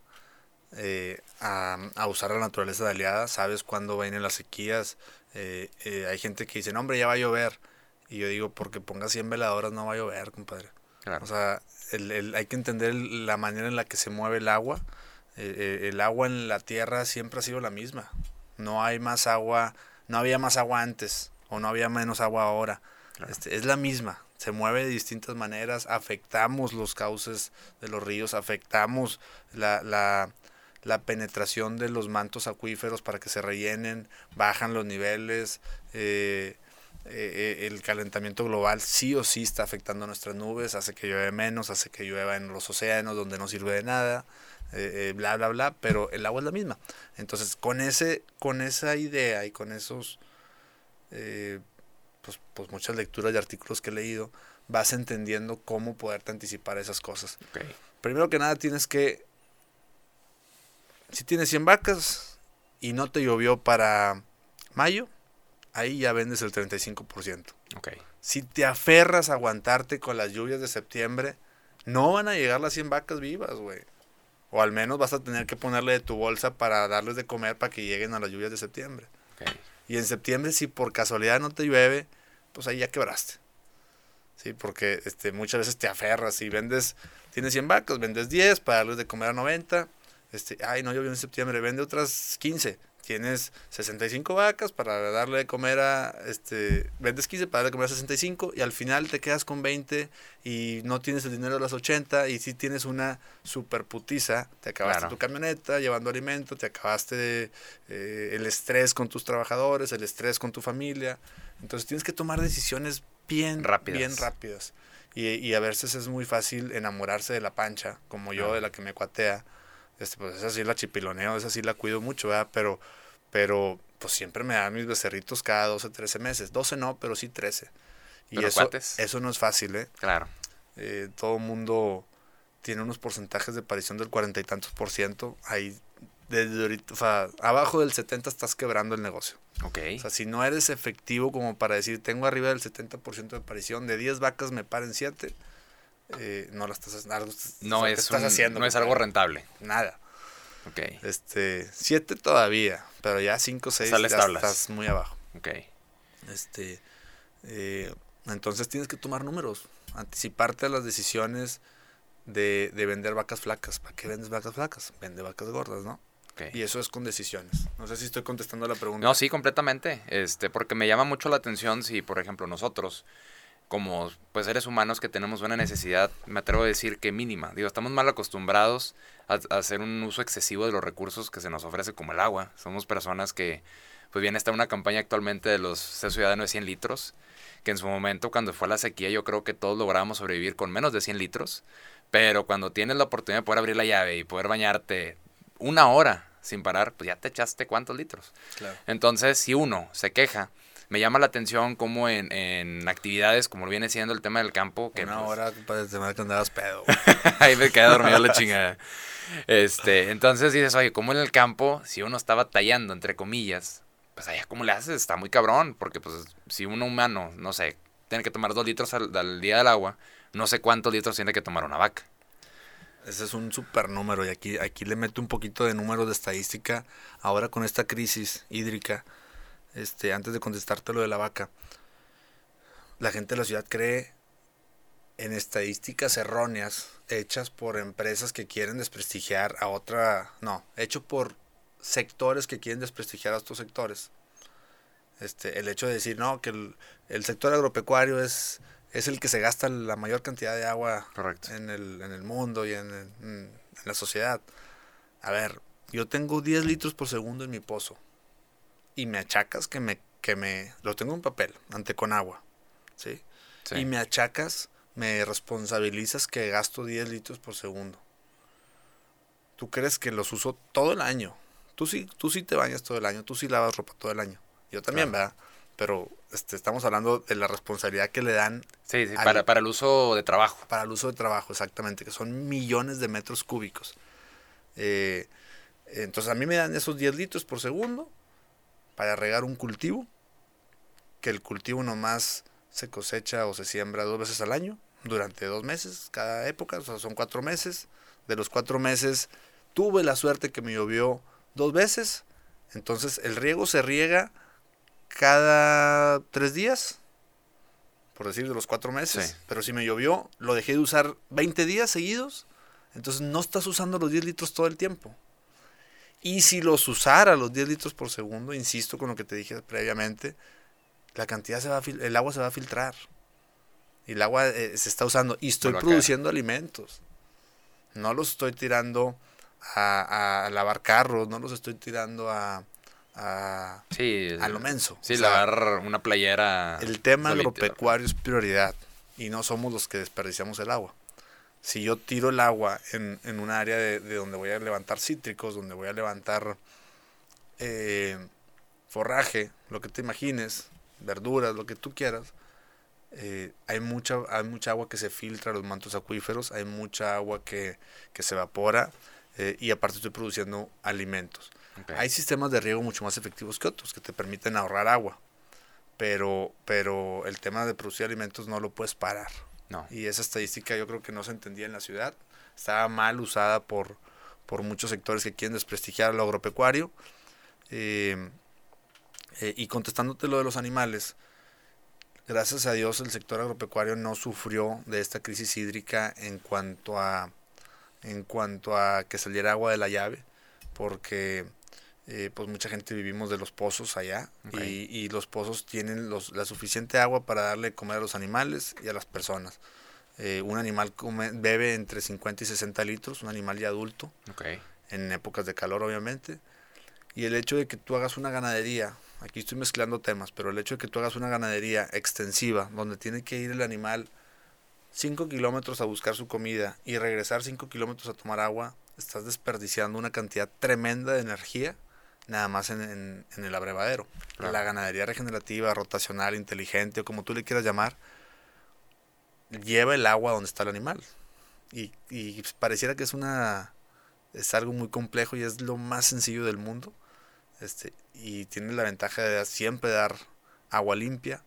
eh, a, usar la naturaleza de aliada, sabes cuándo vienen las sequías. Eh, eh, hay gente que dice, no, hombre, ya va a llover. Y yo digo, porque ponga 100 veladoras no va a llover, compadre. O sea, el, hay que entender la manera en la que se mueve el agua. el agua en la tierra siempre ha sido la misma. No hay más agua, no había más agua antes o no había menos agua ahora. Este, es la misma, se mueve de distintas maneras, afectamos los cauces de los ríos, afectamos la, la, la penetración de los mantos acuíferos para que se rellenen, bajan los niveles, eh, eh, eh, el calentamiento global sí o sí está afectando nuestras nubes, hace que llueve menos, hace que llueva en los océanos donde no sirve de nada, bla, bla, bla, pero el agua es la misma. Entonces, con, ese, con esa idea y con esos, pues, pues, muchas lecturas y artículos que he leído, vas entendiendo cómo poderte anticipar esas cosas. Primero que nada tienes que si tienes 100 vacas y no te llovió para mayo, ahí ya vendes el 35%. Okay. Si te aferras a aguantarte con las lluvias de septiembre, no van a llegar las 100 vacas vivas, güey. O al menos vas a tener que ponerle de tu bolsa para darles de comer para que lleguen a las lluvias de septiembre. Y en septiembre, si por casualidad no te llueve, pues ahí ya quebraste. Sí, porque este, muchas veces te aferras y vendes, tienes 100 vacas, vendes 10 para darles de comer a 90 este, ay, no llovió en septiembre, vende otras 15. tienes 65 vacas para darle de comer a, este, vendes 15 para darle de comer a 65 y al final te quedas con 20 y no tienes el dinero de las 80 y si tienes una super putiza, te acabaste tu camioneta llevando alimento, te acabaste eh, el estrés con tus trabajadores, el estrés con tu familia. Entonces tienes que tomar decisiones bien rápidas. Bien rápidas. Y, y a veces es muy fácil enamorarse de la pancha, como yo, de la que me cuatea este, pues esa sí la chipiloneo, esa sí la cuido mucho, ¿verdad? Pero, pero pues siempre me dan mis becerritos cada 12, 13 meses. 12 no, pero sí 13. Y eso, eso no es fácil, ¿eh? Claro. Eh, todo mundo tiene unos porcentajes de aparición del cuarenta y tantos por ciento. Ahí, desde ahorita, o sea, abajo del 70 estás quebrando el negocio. Ok. O sea, si no eres efectivo como para decir, tengo arriba del 70% de aparición, de 10 vacas me paren 7, eh, no lo estás, no es haciendo. No es algo rentable. Nada. Ok. Este, siete todavía, pero ya cinco, seis ya estás muy abajo. Ok. Este, eh, entonces tienes que tomar números, anticiparte a las decisiones de, de vender vacas flacas. ¿Para qué vendes vacas flacas? Vende vacas gordas, ¿no? Okay. Y eso es con decisiones. No sé si estoy contestando la pregunta. No, sí, completamente. Este, porque me llama mucho la atención si, por ejemplo, nosotros como pues seres humanos que tenemos una necesidad, me atrevo a decir que mínima. Digo, estamos mal acostumbrados a, hacer un uso excesivo de los recursos que se nos ofrece como el agua. Somos personas que, pues bien, está una campaña actualmente de los C Ciudadano de 100 litros, que en su momento cuando fue la sequía yo creo que todos lográbamos sobrevivir con menos de 100 litros, pero cuando tienes la oportunidad de poder abrir la llave y poder bañarte una hora sin parar, pues ya te echaste cuántos litros. Entonces, si uno se queja, me llama la atención como en, en actividades como viene siendo el tema del campo. Que, Una pues, hora que andabas pedo. Ahí me quedé dormido la chingada. Este, entonces dices, oye, como en el campo, si uno estaba tallando, entre comillas, pues allá cómo le haces, está muy cabrón, porque pues si uno humano, no sé, tiene que tomar dos litros al, día del agua, no sé cuántos litros tiene que tomar una vaca. Ese es un super número y aquí, aquí le meto un poquito de número de estadística ahora con esta crisis hídrica este, antes de contestarte lo de la vaca, la gente de la ciudad cree en estadísticas erróneas hechas por empresas que quieren desprestigiar a otra, no, hecho por sectores que quieren desprestigiar a estos sectores. Este, el hecho de decir, no, que el, sector agropecuario es, es el que se gasta la mayor cantidad de agua En, el, en el mundo y en, en la sociedad. A ver, yo tengo 10 litros por segundo en mi pozo y me achacas que me, que me, lo tengo en papel, ante con agua, ¿sí? Y me achacas, me responsabilizas que gasto 10 litros por segundo. ¿Tú crees que los uso todo el año? Tú sí, tú sí te bañas todo el año, tú sí lavas ropa todo el año. Yo también, ¿verdad? Pero este, estamos hablando de la responsabilidad que le dan. Sí, sí para, para el uso de trabajo. Para el uso de trabajo, exactamente, que son millones de metros cúbicos. Eh, entonces a mí me dan esos 10 litros por segundo para regar un cultivo, que el cultivo nomás se cosecha o se siembra dos veces al año, durante dos meses, cada época, o sea, son cuatro meses. De los cuatro meses tuve la suerte que me llovió dos veces, entonces el riego se riega cada tres días, por decir de los cuatro meses, pero si me llovió, lo dejé de usar 20 días seguidos, entonces no estás usando los 10 litros todo el tiempo. Y si los usara los 10 litros por segundo, insisto con lo que te dije previamente, la cantidad se va el agua se va a filtrar. Y el agua eh, se está usando. Y estoy produciendo alimentos. No los estoy tirando a, lavar carros, no los estoy tirando a, a, a lo menso. Sí, lavar una playera. El tema agropecuario es prioridad. Y no somos los que desperdiciamos el agua si yo tiro el agua en, en un área de, donde voy a levantar cítricos, donde voy a levantar eh, forraje, lo que te imagines, verduras, lo que tú quieras, eh, hay, mucha, hay mucha agua que se filtra a los mantos acuíferos, hay mucha agua que, se evapora eh, y aparte estoy produciendo alimentos. Hay sistemas de riego mucho más efectivos que otros que te permiten ahorrar agua, pero, pero el tema de producir alimentos no lo puedes parar. Y esa estadística yo creo que no se entendía en la ciudad. Estaba mal usada por, por muchos sectores que quieren desprestigiar lo agropecuario. Eh, eh, y contestándote lo de los animales, gracias a Dios el sector agropecuario no sufrió de esta crisis hídrica en cuanto a, en cuanto a que saliera agua de la llave, porque eh, pues mucha gente vivimos de los pozos allá y, y, los pozos tienen los, la suficiente agua para darle comer a los animales y a las personas. Eh, un animal come, bebe entre 50 y 60 litros, un animal ya adulto, en épocas de calor obviamente. Y el hecho de que tú hagas una ganadería, aquí estoy mezclando temas, pero el hecho de que tú hagas una ganadería extensiva, donde tiene que ir el animal 5 kilómetros a buscar su comida y regresar 5 kilómetros a tomar agua, estás desperdiciando una cantidad tremenda de energía nada más en, el abrevadero. La ganadería regenerativa, rotacional, inteligente o como tú le quieras llamar, lleva el agua donde está el animal. Y, y pareciera que es una es algo muy complejo y es lo más sencillo del mundo. Este, y tiene la ventaja de siempre dar agua limpia.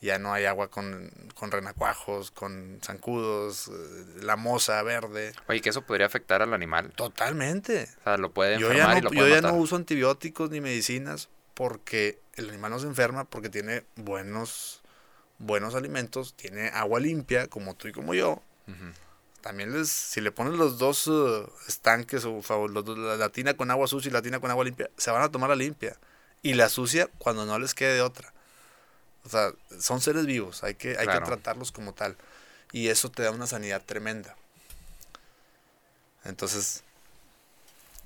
Ya no hay agua con, con renacuajos, con zancudos, eh, la moza verde. Oye, que eso podría afectar al animal. Totalmente. O sea, lo puede yo ya no, Yo ya no uso antibióticos ni medicinas porque el animal no se enferma porque tiene buenos, buenos alimentos, tiene agua limpia, como tú y como yo. También les, si le pones los dos uh, estanques o favor, la tina con agua sucia y la tina con agua limpia, se van a tomar la limpia. Y la sucia cuando no les quede de otra. O sea, son seres vivos, hay que, hay que tratarlos como tal. Y eso te da una sanidad tremenda. Entonces...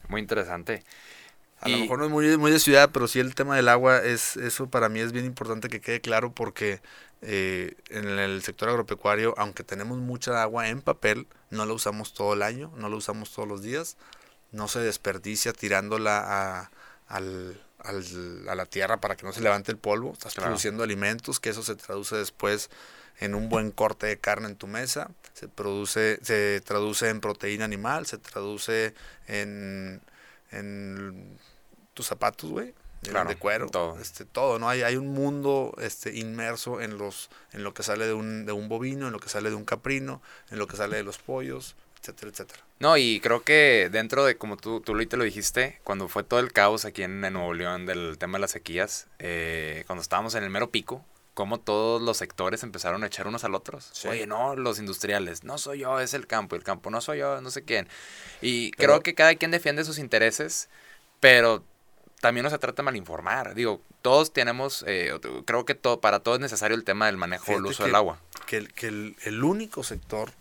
Muy interesante. A lo mejor no es muy, muy de ciudad, pero sí el tema del agua, es eso para mí es bien importante que quede claro porque eh, en el sector agropecuario, aunque tenemos mucha agua en papel, no la usamos todo el año, no la usamos todos los días, no se desperdicia tirándola a, al, a la tierra para que no se levante el polvo, estás produciendo alimentos, que eso se traduce después en un buen corte de carne en tu mesa, se produce, se traduce en proteína animal, se traduce en, en tus zapatos, güey, de cuero, todo. este todo, ¿no? Hay, hay un mundo este inmerso en los en lo que sale de un, de un bovino, en lo que sale de un caprino, en lo que sale de los pollos, etcétera, etcétera. No, y creo que dentro de, como tú, tú te lo dijiste, cuando fue todo el caos aquí en, Nuevo León del tema de las sequías, eh, cuando estábamos en el mero pico, como todos los sectores empezaron a echar unos al otros. Oye, no, los industriales, no soy yo, es el campo, el campo no soy yo, no sé quién. Y creo que cada quien defiende sus intereses, pero también no se trata de malinformar. Digo, todos tenemos, eh, creo que todo, para todo es necesario el tema del manejo, el uso del agua. Que, el, que el, único sector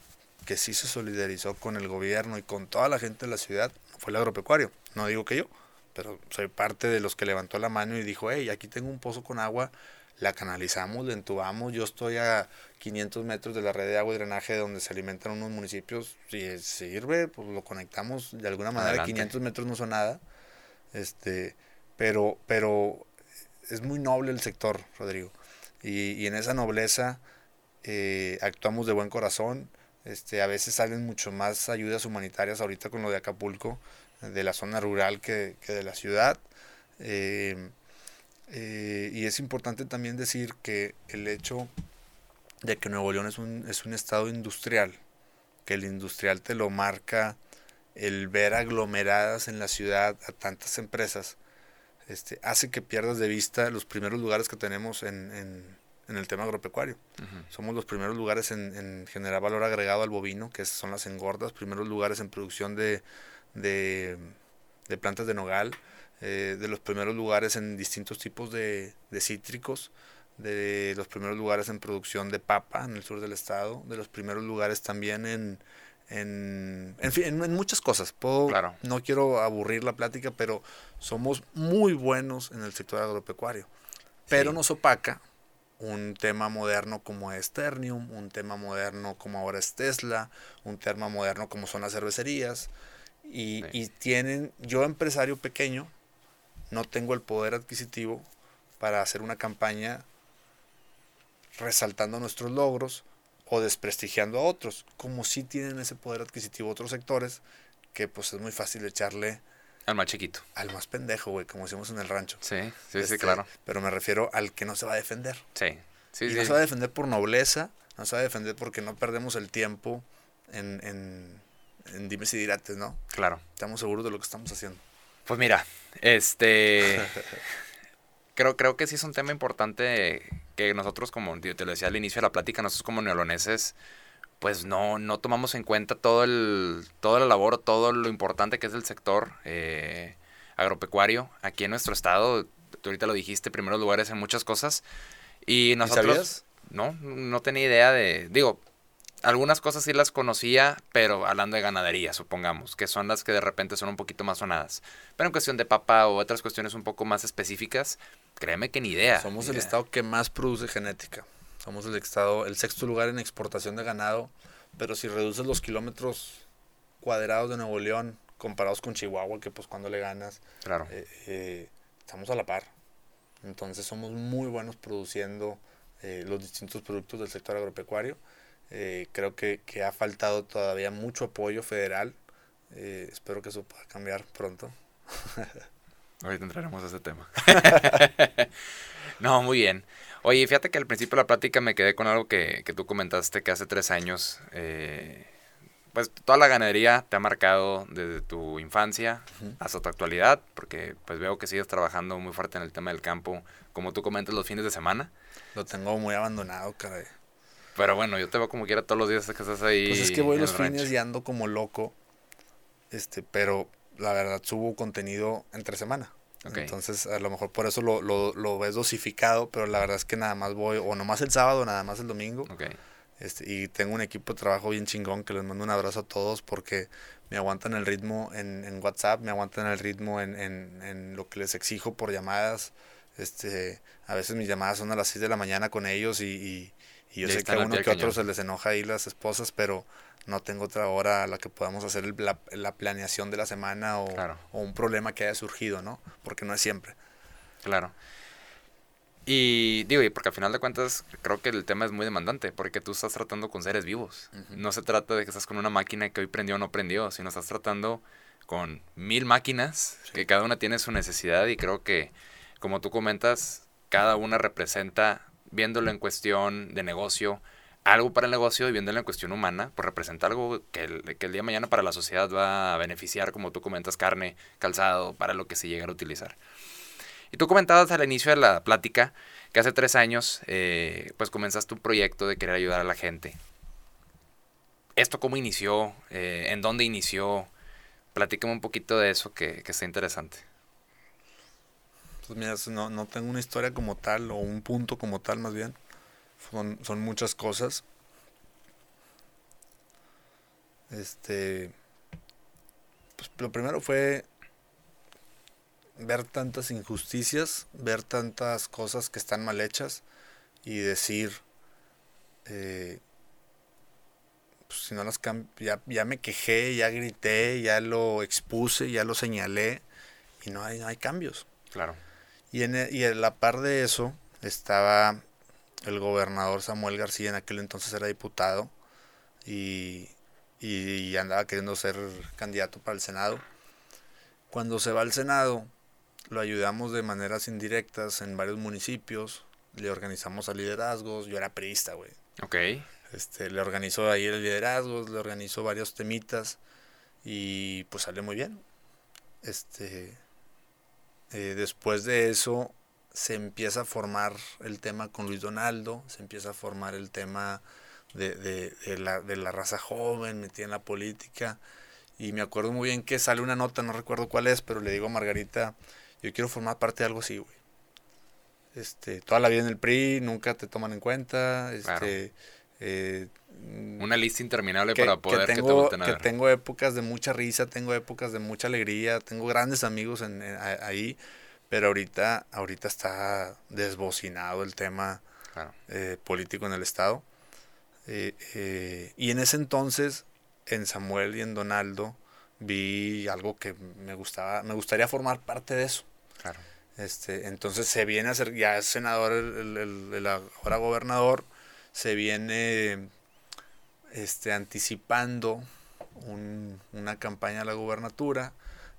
que sí se solidarizó con el gobierno y con toda la gente de la ciudad fue el agropecuario. No digo que yo, pero soy parte de los que levantó la mano y dijo, hey, aquí tengo un pozo con agua, la canalizamos, la entubamos, yo estoy a 500 metros de la red de agua y drenaje donde se alimentan unos municipios, si sirve, pues lo conectamos de alguna manera, 500 metros no son nada. Este, pero, pero es muy noble el sector, Rodrigo. Y, en esa nobleza eh, actuamos de buen corazón. Este, a veces salen mucho más ayudas humanitarias ahorita con lo de Acapulco, de la zona rural que, de la ciudad. Eh, eh, y es importante también decir que el hecho de que Nuevo León es un, es un estado industrial, que el industrial te lo marca el ver aglomeradas en la ciudad a tantas empresas, este, hace que pierdas de vista los primeros lugares que tenemos en, en, el tema agropecuario. Somos los primeros lugares en, generar valor agregado al bovino, que son las engordas, primeros lugares en producción de, de, plantas de nogal, eh, de los primeros lugares en distintos tipos de, de cítricos, de los primeros lugares en producción de papa en el sur del estado, de los primeros lugares también en, en, en, fin, en, muchas cosas. Puedo, No quiero aburrir la plática, pero somos muy buenos en el sector agropecuario. Pero nos opaca un tema moderno como es Ternium, un tema moderno como ahora es Tesla, un tema moderno como son las cervecerías. Y, y tienen, yo empresario pequeño, no tengo el poder adquisitivo para hacer una campaña resaltando nuestros logros, o desprestigiando a otros, como si tienen ese poder adquisitivo otros sectores, que pues es muy fácil echarle... Al más chiquito. Al más pendejo, güey, como decimos en el rancho. Sí, sí, sí, este, claro. Pero me refiero al que no se va a defender. Sí, sí, y no se va a defender por nobleza, no se va a defender porque no perdemos el tiempo en, en, en dimes y dirates, ¿no? Claro. Estamos seguros de lo que estamos haciendo. Pues mira, este... creo, creo que sí es un tema importante que nosotros, como te lo decía al inicio de la plática, nosotros como neoloneses, pues no, no tomamos en cuenta todo el, toda la labor, todo lo importante que es el sector eh, agropecuario aquí en nuestro estado. Tú ahorita lo dijiste, primeros lugares en muchas cosas. Y nosotros... No, no tenía idea de... Digo, algunas cosas sí las conocía, pero hablando de ganadería, supongamos, que son las que de repente son un poquito más sonadas. Pero en cuestión de papa o otras cuestiones un poco más específicas, créeme que ni idea. Somos el estado que más produce genética. Somos el estado, el sexto lugar en exportación de ganado, pero si reduces los kilómetros cuadrados de Nuevo León comparados con Chihuahua, que pues cuando le ganas, claro. Eh, eh, estamos a la par. Entonces somos muy buenos produciendo eh, los distintos productos del sector agropecuario. Creo que, que, ha faltado todavía mucho apoyo federal. Espero que eso pueda cambiar pronto. Ahorita entraremos a ese tema. no, muy bien. Oye, fíjate que al principio de la plática me quedé con algo que, que tú comentaste que hace tres años eh, pues toda la ganadería te ha marcado desde tu infancia hasta tu actualidad, porque pues veo que sigues trabajando muy fuerte en el tema del campo, como tú comentas los fines de semana. Lo tengo muy abandonado, caray. Pero bueno, yo te veo como quiera todos los días que estás ahí. Pues es que voy los fines y ando como loco. Este, pero la verdad subo contenido entre semana. Entonces, a lo mejor por eso lo, lo, lo, ves dosificado, pero la verdad es que nada más voy, o nomás el sábado, nada más el domingo. Okay. Este, y tengo un equipo de trabajo bien chingón que les mando un abrazo a todos porque me aguantan el ritmo en, en WhatsApp, me aguantan el ritmo en, en, en, lo que les exijo por llamadas. Este, a veces mis llamadas son a las 6 de la mañana con ellos y, y, yo sé que a uno que otro se les enoja ahí las esposas, pero no tengo otra hora a la que podamos hacer la, la, planeación de la semana o, o un problema que haya surgido, ¿no? Porque no es siempre. Claro. Y digo, y porque al final de cuentas creo que el tema es muy demandante, porque tú estás tratando con seres vivos. No se trata de que estás con una máquina que hoy prendió o no prendió, sino estás tratando con mil máquinas, que cada una tiene su necesidad y creo que, como tú comentas, cada una representa, viéndolo en cuestión de negocio, algo para el negocio y viéndolo en cuestión humana, pues representa algo que el, que el día de mañana para la sociedad va a beneficiar, como tú comentas, carne, calzado, para lo que se llega a utilizar. Y tú comentabas al inicio de la plática que hace tres años eh, pues comenzaste un proyecto de querer ayudar a la gente. ¿Esto cómo inició? Eh, ¿En dónde inició? Platícame un poquito de eso que, que está interesante. Pues mira, no, tengo una historia como tal o un punto como tal más bien. Son, son muchas cosas. Este, pues lo primero fue ver tantas injusticias, ver tantas cosas que están mal hechas y decir, eh, pues si no las ya, ya me quejé, ya grité, ya lo expuse, ya lo señalé y no hay, no hay cambios. Claro. Y en, e, y en la par de eso estaba el gobernador Samuel García, en aquel entonces era diputado y, y andaba queriendo ser candidato para el Senado. Cuando se va al Senado, lo ayudamos de maneras indirectas en varios municipios. Le organizamos a liderazgos. Yo era periodista, güey. Ok. Este, le organizó ahí el liderazgo, le organizó varios temitas y pues salió muy bien. Este, eh, después de eso se empieza a formar el tema con Luis Donaldo, se empieza a formar el tema de, de, de, la, de la raza joven metida en la política. Y me acuerdo muy bien que sale una nota, no recuerdo cuál es, pero le digo a Margarita, yo quiero formar parte de algo así, güey. Este, toda la vida en el PRI, nunca te toman en cuenta, este... Eh, una lista interminable para poder que, tengo, que, que tengo épocas de mucha risa, tengo épocas de mucha alegría, tengo grandes amigos en, ahí, pero ahorita, ahorita está desbocinado el tema eh, político en el Estado. Eh, y en ese entonces, en Samuel y en Donaldo, vi algo que me gustaba, me gustaría formar parte de eso. Claro. Este, entonces se viene a ser, ya es senador, el, el, ahora gobernador, se viene este, anticipando una campaña a la gubernatura.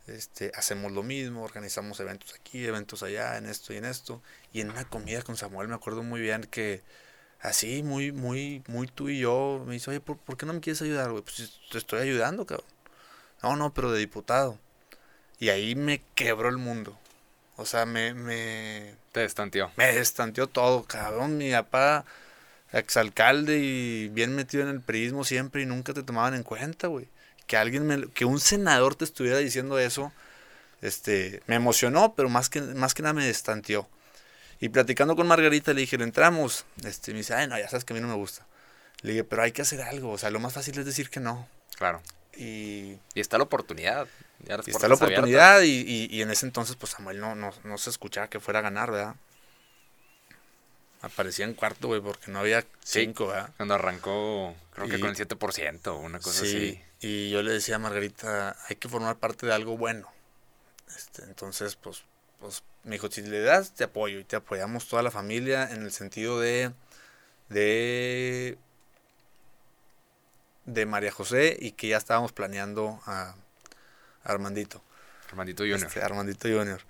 Este, hacemos lo mismo, organizamos eventos aquí, eventos allá, en esto y en esto. Y en una comida con Samuel me acuerdo muy bien que así, muy, muy, muy tú y yo, me dice, oye, ¿por, ¿por qué no me quieres ayudar, Pues te estoy ayudando, cabrón. No, no, pero de diputado. Y ahí me quebró el mundo. O sea, me... me Te destanteó. Me destanteó todo, cabrón. Mi papá, exalcalde y bien metido en el prismo siempre y nunca te tomaban en cuenta, güey. Que alguien me, que un senador te estuviera diciendo eso, este, me emocionó, pero más que, más que nada me destanteó. Y platicando con Margarita le dije, le entramos. Este, me dice, ay, no, ya sabes que a mí no me gusta. Le dije, pero hay que hacer algo. O sea, lo más fácil es decir que no. Claro. Y, Y está la oportunidad. Ya y está la oportunidad. Y, y- y en ese entonces, pues Samuel no, no, no se escuchaba que fuera a ganar, ¿verdad? Aparecía en cuarto, güey, porque no había Sí. cinco, ¿verdad? Cuando arrancó, creo que Y- con el 7% o una cosa sí, y yo le decía a Margarita, hay que formar parte de algo bueno. Este, entonces, pues, pues, me dijo, si le das, te apoyo. Y te apoyamos toda la familia en el sentido de, de, de María José y que ya estábamos planeando a, a Armandito. así. Armandito Junior. Este, Armandito Junior.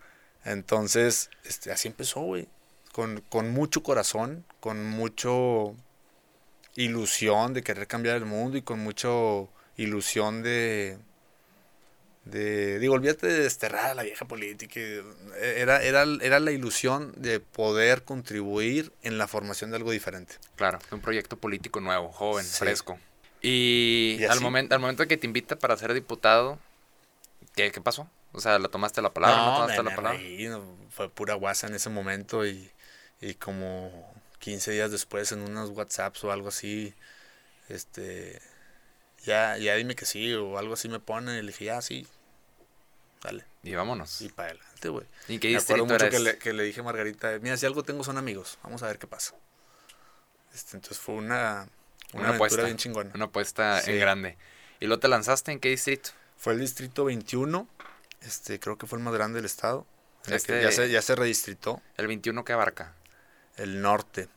Entonces, este, así empezó, güey. Con, con mucho corazón, con mucho ilusión de querer cambiar el mundo y con mucho ilusión de, de digo, olvídate de desterrar a la vieja política. Era, era, era la ilusión de poder contribuir en la formación de algo diferente. Claro, un proyecto político nuevo, joven, Sí. fresco. Y, Y al, momento, al momento que te invita para ser diputado, ¿qué, qué pasó? O sea, ¿la tomaste la palabra? ¿No, No, tomaste me, la me palabra? reí, no, fue pura guasa en ese momento y, y como 15 días después en unos WhatsApps o algo así, este, ya, ya dime que sí o algo así me ponen y le dije, ya, sí, dale, Y vámonos. y para adelante, güey. ¿Y qué Me acuerdo distrito mucho que le, que le dije a Margarita, mira, si algo tengo son amigos, vamos a ver qué pasa. Este, entonces fue una, una, Una apuesta. bien chingona. Una apuesta Sí. en grande. ¿Y luego te lanzaste en qué distrito? Fue el distrito 21, este, creo que fue el más grande del estado. Este- ya, se, ya se redistritó. El 21 que abarca. El norte.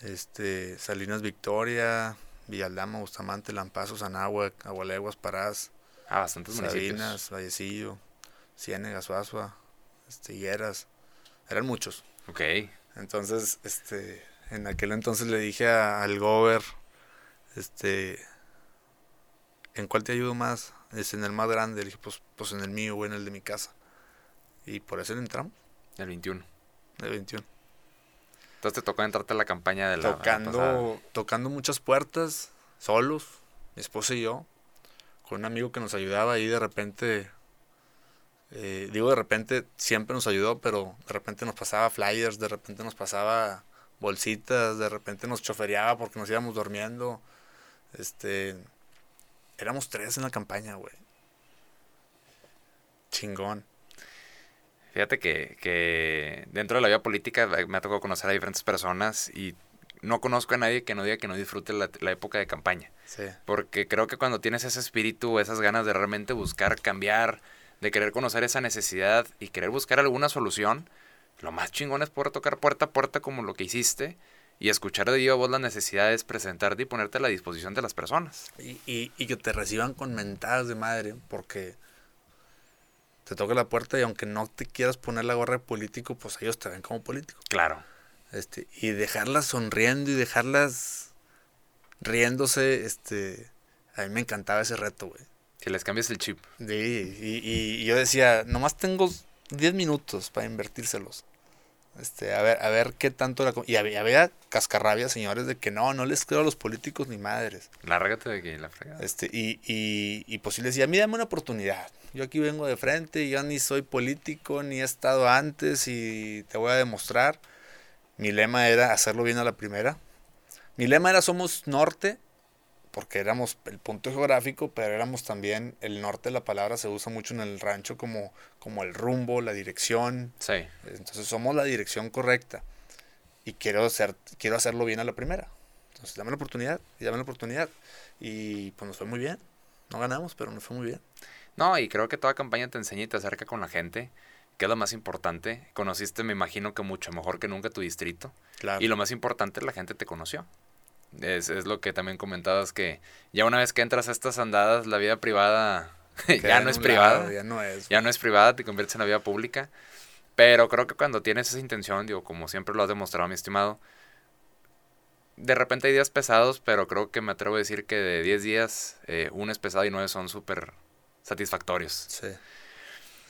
Este, Salinas Victoria, Villaldama, Bustamante, Lampazos, Anáhuac, Agualeguas, Parás, Ah, bastantes municipios. Sabinas, Vallecillo, Ciénegas, Suazua, este. Eran muchos. Ok. Entonces, este, en aquel entonces le dije a- al gober, este, ¿en cuál te ayudo más? Es en el más grande. Le dije, pues, pues en el mío o en el de mi casa. Y por eso le entramos, El 21. de 21. Entonces te tocó entrarte a la campaña de la tocando, tocando muchas puertas, solos, mi esposa y yo, con un amigo que nos ayudaba ahí de repente, eh, digo de repente, siempre nos ayudó, pero de repente nos pasaba flyers, de repente nos pasaba bolsitas, de repente nos chofereaba porque nos íbamos durmiendo, este, éramos tres en la campaña, güey. Chingón. Fíjate que, que dentro de la vida política eh, me ha tocado conocer a diferentes personas y no conozco a nadie que no diga que no disfrute la, la época de campaña. Sí. Porque creo que cuando tienes ese espíritu, esas ganas de realmente buscar cambiar, de querer conocer esa necesidad y querer buscar alguna solución, lo más chingón es poder tocar puerta a puerta como lo que hiciste y escuchar de viva voz las necesidades, presentarte y ponerte a la disposición de las personas. Y, y, y que te reciban con mentadas de madre, porque te toca la puerta y aunque no te quieras poner la gorra de político, pues ellos te ven como político. Claro. Este, y dejarlas sonriendo y dejarlas riéndose, este, a mí me encantaba ese reto, güey. Si les cambias el chip. Sí, y, y- y yo decía, nomás tengo 10 minutos para invertírselos. Este, a ver, a ver qué tanto la... Y había, había cascarrabias, señores, de que no, no les creo a los políticos ni madres. Lárgate de que la fregada. Este, y, y, y pues sí le decía, mí dame una oportunidad. Yo aquí vengo de frente, yo ni soy político, ni he estado antes y te voy a demostrar. Mi lema era hacerlo bien a la primera. Mi lema era somos norte, porque éramos el punto geográfico, pero éramos también el norte, la palabra se usa mucho en el rancho como, como el rumbo, la dirección. Sí. Entonces somos la dirección correcta. Y quiero, hacer, quiero hacerlo bien a la primera. Entonces dame la oportunidad, y dame la oportunidad. Y pues nos fue muy bien. No ganamos, pero nos fue muy bien. No, y creo que toda campaña te enseña y te acerca con la gente, que es lo más importante. Conociste, me imagino que mucho mejor que nunca tu distrito. Claro. Y lo más importante, la gente te conoció. Es, es lo que también comentabas, que ya una vez que entras a estas andadas, la vida privada ya no es privada. ya no es. Ya no es privada, te conviertes en la vida pública. Pero creo que cuando tienes esa intención, digo, como siempre lo has demostrado, mi estimado, de repente hay días pesados, pero creo que me atrevo a decir que de 10 días, eh, uno es pesado y nueve son súper satisfactorios. Sí.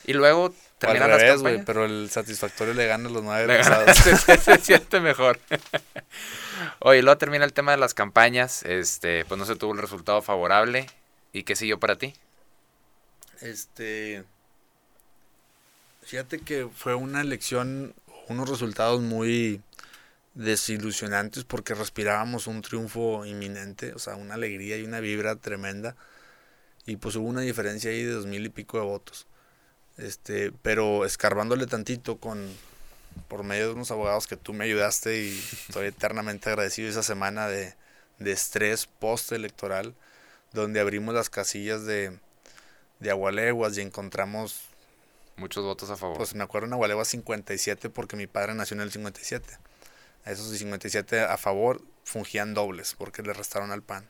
Y luego Al terminan las revés, güey, pero el satisfactorio le gana a los nueve gana- se, se siente mejor. Oye, luego termina el tema de las campañas. Este, pues no se tuvo el resultado favorable. ¿Y qué siguió para ti? Este. Fíjate que fue una elección, unos resultados muy desilusionantes porque respirábamos un triunfo inminente, o sea, una alegría y una vibra tremenda. Y pues hubo una diferencia ahí de dos mil y pico de votos. Este, pero escarbándole tantito con por medio de unos abogados que tú me ayudaste y estoy eternamente agradecido esa semana de, de estrés post-electoral, donde abrimos las casillas de, de Agualeguas y encontramos... Muchos votos a favor. Pues me acuerdo en Agualeguas 57 porque mi padre nació en el 57. A esos 57 a favor fungían dobles porque le restaron al PAN.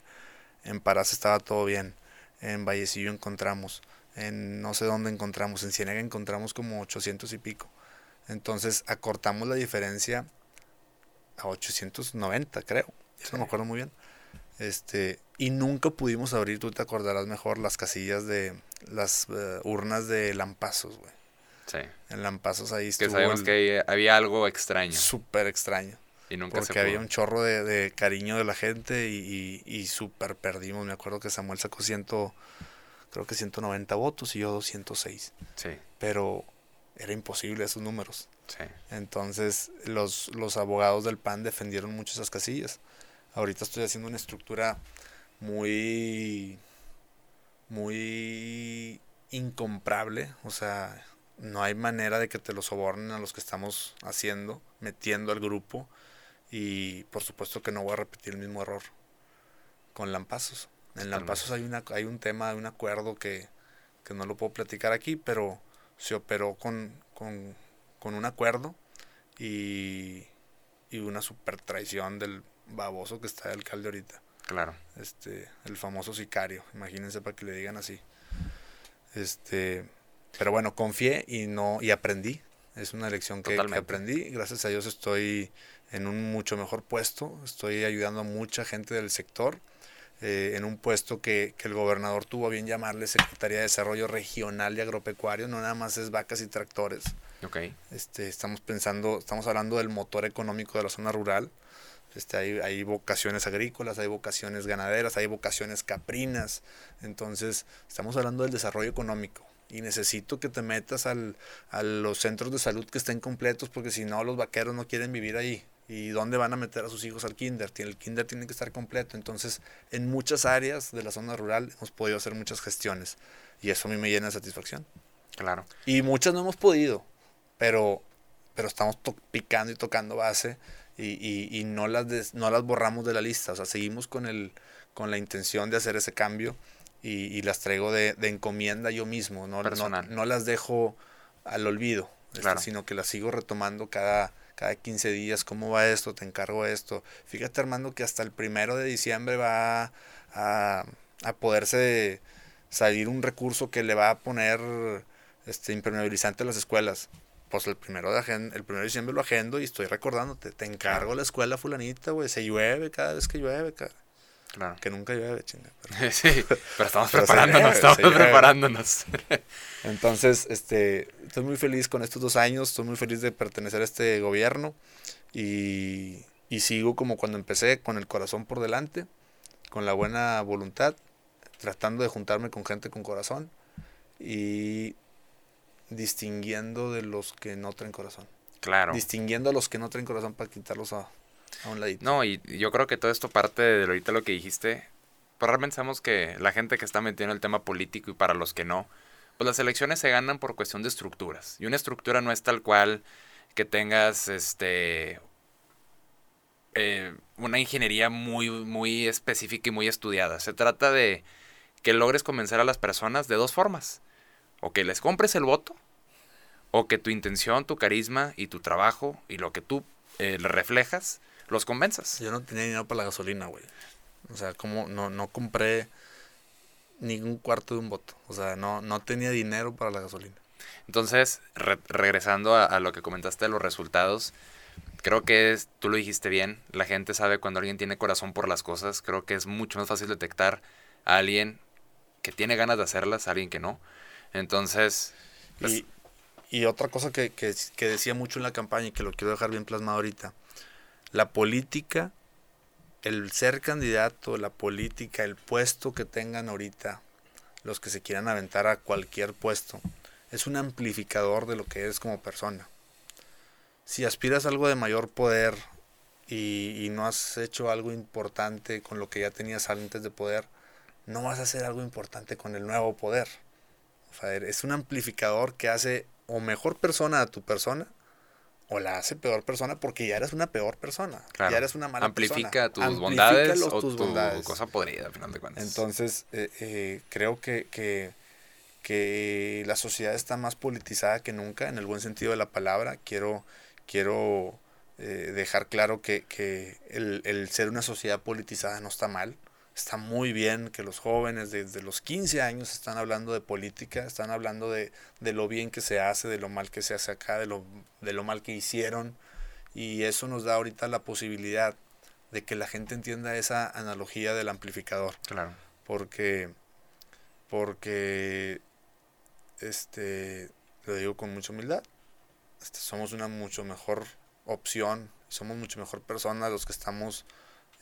En Parás estaba todo bien. En Vallecillo encontramos. En no sé dónde encontramos. En Cienega encontramos como 800 y pico. Entonces acortamos la diferencia a 890, creo. Eso no me acuerdo muy bien. Este, y nunca pudimos abrir, tú te acordarás mejor, las casillas de las eh, urnas de Lampazos, güey. Sí. En Lampazos ahí estuvo. Que sabemos que había algo extraño. Súper extraño. Y nunca porque había un chorro de, cariño de la gente y, y, súper perdimos. Me acuerdo que Samuel sacó ciento, creo que 190 votos y yo 206. Sí. Pero era imposible esos números. Sí. Entonces los, los abogados del PAN defendieron mucho esas casillas. Ahorita estoy haciendo una estructura muy, muy incomprable. O sea, no hay manera de que te lo sobornen a los que estamos haciendo, metiendo al grupo. Y por supuesto que no voy a repetir el mismo error con Lampazos. En Lampazos hay, una, hay un tema, un acuerdo que, que no lo puedo platicar aquí, pero se operó con, con, con un acuerdo y, y una super traición del baboso que está de alcalde ahorita. Claro. Este, el famoso sicario, imagínense para que le digan así. Este, pero bueno, confié y no y aprendí. Es una lección que, que, aprendí. Gracias a Dios estoy en un mucho mejor puesto. Estoy ayudando a mucha gente del sector. Eh, en un puesto que, que, el gobernador tuvo a bien llamarle Secretaría de Desarrollo Regional y Agropecuario. No nada más es vacas y tractores. Okay. Este, estamos pensando, estamos hablando del motor económico de la zona rural. Este, hay, hay, vocaciones agrícolas, hay vocaciones ganaderas, hay vocaciones caprinas. Entonces, estamos hablando del desarrollo económico. Y necesito que te metas al, a los centros de salud que estén completos, porque si no, los vaqueros no quieren vivir ahí. ¿Y dónde van a meter a sus hijos al kinder? El kinder tiene que estar completo. Entonces, en muchas áreas de la zona rural hemos podido hacer muchas gestiones. Y eso a mí me llena de satisfacción. Claro. Y muchas no hemos podido, pero, pero estamos picando y tocando base y, y, no, las no las borramos de la lista, o sea, seguimos con, el, con la intención de hacer ese cambio y, y las traigo de, de, encomienda yo mismo, no, no, no, las dejo al olvido, este, sino que las sigo retomando cada, cada 15 días, ¿cómo va esto? Te encargo esto. Fíjate Armando que hasta el primero de diciembre va a, a poderse salir un recurso que le va a poner este impermeabilizante a las escuelas pues el primero de el primero de diciembre lo agendo y estoy recordándote, te encargo la escuela fulanita, güey, se llueve cada vez que llueve, cara. Claro. Que nunca llueve, chinga. sí, pero estamos preparándonos, estamos preparándonos. Entonces, este, estoy muy feliz con estos dos años, estoy muy feliz de pertenecer a este gobierno y, y sigo como cuando empecé, con el corazón por delante, con la buena voluntad, tratando de juntarme con gente con corazón y distinguiendo de los que no traen corazón. Claro. Distinguiendo a los que no traen corazón para quitarlos a, un ladito. No, y yo creo que todo esto parte de ahorita lo que dijiste. Pues realmente sabemos que la gente que está metiendo el tema político y para los que no, pues las elecciones se ganan por cuestión de estructuras. Y una estructura no es tal cual que tengas este eh, una ingeniería muy, muy específica y muy estudiada. Se trata de que logres convencer a las personas de dos formas. O que les compres el voto o que tu intención, tu carisma y tu trabajo y lo que tú eh, reflejas los convenzas. Yo no tenía dinero para la gasolina, güey. O sea, como no, no compré ningún cuarto de un voto. O sea, no, no tenía dinero para la gasolina. Entonces, regresando a, lo que comentaste de los resultados, creo que es, tú lo dijiste bien, la gente sabe cuando alguien tiene corazón por las cosas, creo que es mucho más fácil detectar a alguien que tiene ganas de hacerlas, a alguien que no. Entonces... Pues, y otra cosa que, que, decía mucho en la campaña y que lo quiero dejar bien plasmado ahorita, la política, el ser candidato, la política, el puesto que tengan ahorita, los que se quieran aventar a cualquier puesto, es un amplificador de lo que eres como persona. Si aspiras a algo de mayor poder y, no has hecho algo importante con lo que ya tenías antes de poder, no vas a hacer algo importante con el nuevo poder. es un amplificador que hace o mejor persona a tu persona o la hace peor persona porque ya eres una peor persona. Ya eres una mala Amplifica persona. Tus Amplifica bondades o tus tu cosa podrida, al final de cuentas. Entonces, eh, eh, creo que, que, que, la sociedad está más politizada que nunca, en el buen sentido de la palabra. Quiero, quiero eh, dejar claro que, que el, el, ser una sociedad politizada no está mal. Está muy bien que los jóvenes desde los 15 años están hablando de política, están hablando de, de lo bien que se hace, de lo mal que se hace acá, de lo, de lo mal que hicieron. Y eso nos da ahorita la posibilidad de que la gente entienda esa analogía del amplificador. Claro. Porque, porque, este, lo digo con mucha humildad, este, somos una mucho mejor opción, somos mucho mejor personas los que estamos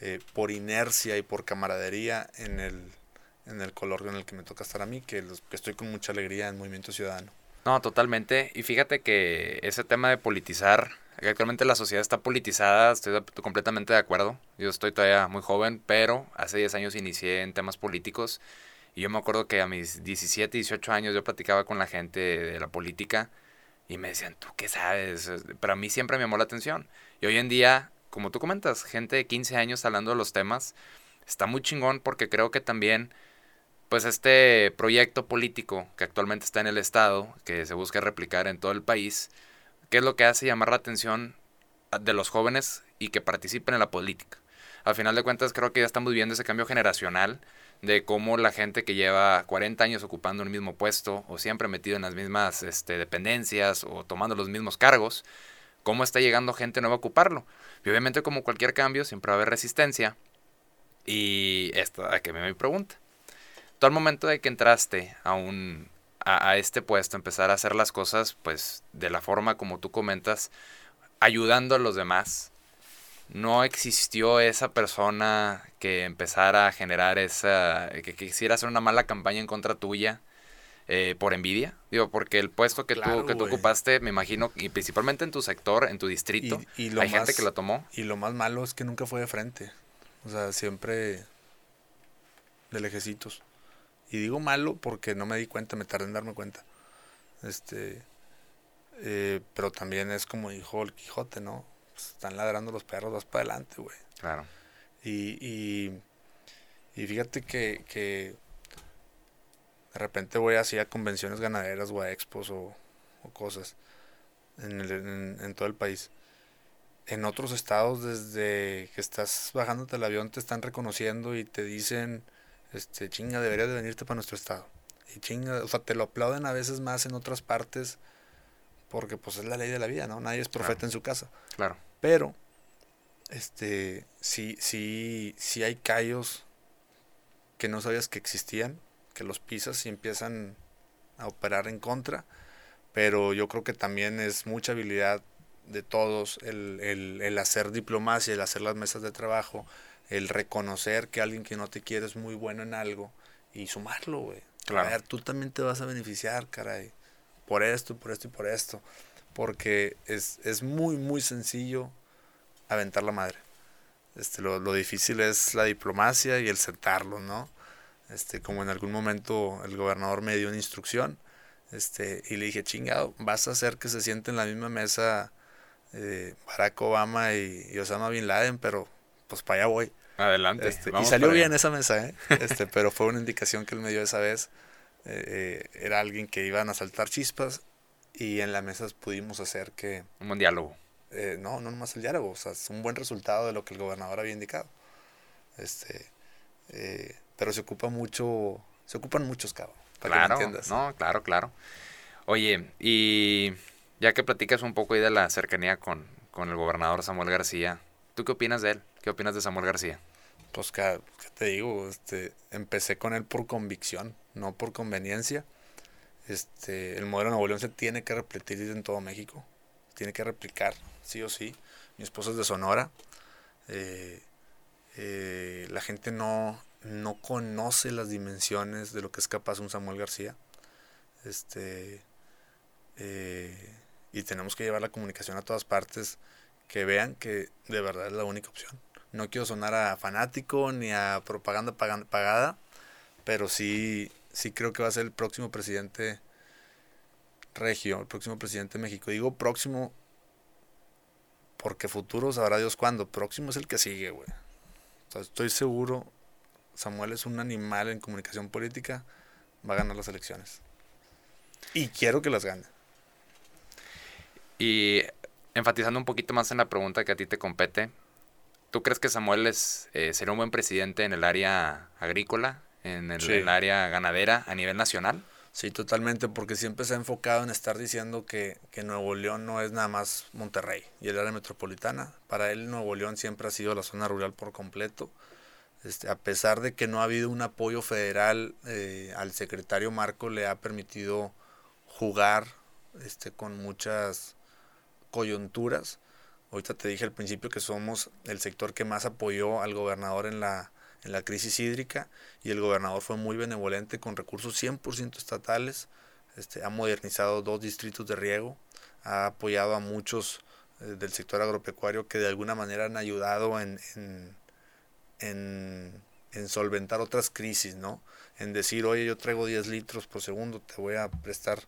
eh, por inercia y por camaradería en el, en el color en el que me toca estar a mí, que, los, que estoy con mucha alegría en Movimiento Ciudadano. No, totalmente. Y fíjate que ese tema de politizar, actualmente la sociedad está politizada, estoy completamente de acuerdo. Yo estoy todavía muy joven, pero hace 10 años inicié en temas políticos. Y yo me acuerdo que a mis 17, 18 años yo platicaba con la gente de la política y me decían, ¿tú qué sabes? Pero a mí siempre me llamó la atención. Y hoy en día como tú comentas, gente de 15 años hablando de los temas, está muy chingón porque creo que también, pues este proyecto político que actualmente está en el Estado, que se busca replicar en todo el país, ¿qué es lo que hace llamar la atención de los jóvenes y que participen en la política? Al final de cuentas creo que ya estamos viviendo ese cambio generacional de cómo la gente que lleva 40 años ocupando el mismo puesto o siempre metido en las mismas este, dependencias o tomando los mismos cargos, cómo está llegando gente nueva a ocuparlo. Y obviamente como cualquier cambio siempre va a haber resistencia. Y esta, a que me pregunta. Tú al momento de que entraste a un a, este puesto, empezar a hacer las cosas pues de la forma como tú comentas, ayudando a los demás, no existió esa persona que empezara a generar esa, que quisiera hacer una mala campaña en contra tuya eh, por envidia. Digo, porque el puesto que, tú, que tú ocupaste, me imagino, y principalmente en tu sector, en tu distrito, hay gente que la tomó. Y lo más malo es que nunca fue de frente. O sea, siempre de lejecitos. Y digo malo porque no me di cuenta, me tardé en darme cuenta. Este, eh, pero también es como dijo el Quijote, ¿no? Pues, están ladrando los perros, vas para adelante, güey. Claro. Y, y, y fíjate que, que de repente voy así a convenciones ganaderas o a expos o, cosas en, en, todo el país. En otros estados, desde que estás bajándote el avión, te están reconociendo y te dicen, este, chinga, deberías de venirte para nuestro estado. Y chinga, o sea, te lo aplauden a veces más en otras partes porque pues es la ley de la vida, ¿no? Nadie es profeta en su casa. Claro. Pero, este, sí, sí, sí hay callos que no sabías que existían que los pisas y empiezan a operar en contra, pero yo creo que también es mucha habilidad de todos el, el, el hacer diplomacia, el hacer las mesas de trabajo, el reconocer que alguien que no te quiere es muy bueno en algo y sumarlo, güey. A ver, tú también te vas a beneficiar, caray, por esto, por esto y por esto, porque es, es muy, muy sencillo aventar la madre. Este, lo, lo difícil es la diplomacia y el sentarlo, ¿no? Este, como en algún momento el gobernador me dio una instrucción, este, y le dije, chingado, vas a hacer que se sienten en la misma mesa eh, Barack Obama y, Osama Bin Laden, pero pues para allá voy. Adelante. Este, y salió bien esa mesa, ¿eh? Este, pero fue una indicación que él me dio esa vez. Eh, eh, era alguien que iban a saltar chispas y en la mesa pudimos hacer que... Un buen diálogo. no, no nomás el diálogo, o sea, es un buen resultado de lo que el gobernador había indicado. Este, pero se ocupa mucho, se ocupan muchos cabos. claro, no, claro, claro. Oye, y ya que platicas un poco ahí de la cercanía con, con el gobernador Samuel García, ¿tú qué opinas de él? ¿Qué opinas de Samuel García? Pues, ¿qué, te digo? Este, empecé con él por convicción, no por conveniencia. Este, el modelo de Nuevo León se tiene que repetir en todo México. Tiene que replicar, sí o sí. Mi esposa es de Sonora. Eh, eh, la gente no, no conoce las dimensiones de lo que es capaz un Samuel García. Este, eh, y tenemos que llevar la comunicación a todas partes que vean que de verdad es la única opción. No quiero sonar a fanático ni a propaganda pagada, pero sí, sí creo que va a ser el próximo presidente regio, el próximo presidente de México. Digo próximo porque futuro sabrá Dios cuándo. Próximo es el que sigue, güey. estoy seguro, Samuel es un animal en comunicación política, va a ganar las elecciones. Y quiero que las gane. Y enfatizando un poquito más en la pregunta que a ti te compete, ¿tú crees que Samuel es, eh, será un buen presidente en el área agrícola, en el, área ganadera a nivel nacional? Sí, totalmente, porque siempre se ha enfocado en estar diciendo que, que, Nuevo León no es nada más Monterrey y el área metropolitana. Para él Nuevo León siempre ha sido la zona rural por completo. Este, a pesar de que no ha habido un apoyo federal, eh, al secretario Marco le ha permitido jugar este, con muchas coyunturas. Ahorita te dije al principio que somos el sector que más apoyó al gobernador en la, en la crisis hídrica y el gobernador fue muy benevolente con recursos 100% estatales, este, ha modernizado dos distritos de riego, ha apoyado a muchos eh, del sector agropecuario que de alguna manera han ayudado en, en, en, en, solventar otras crisis, ¿no? En decir, oye, yo traigo 10 litros por segundo, te voy a prestar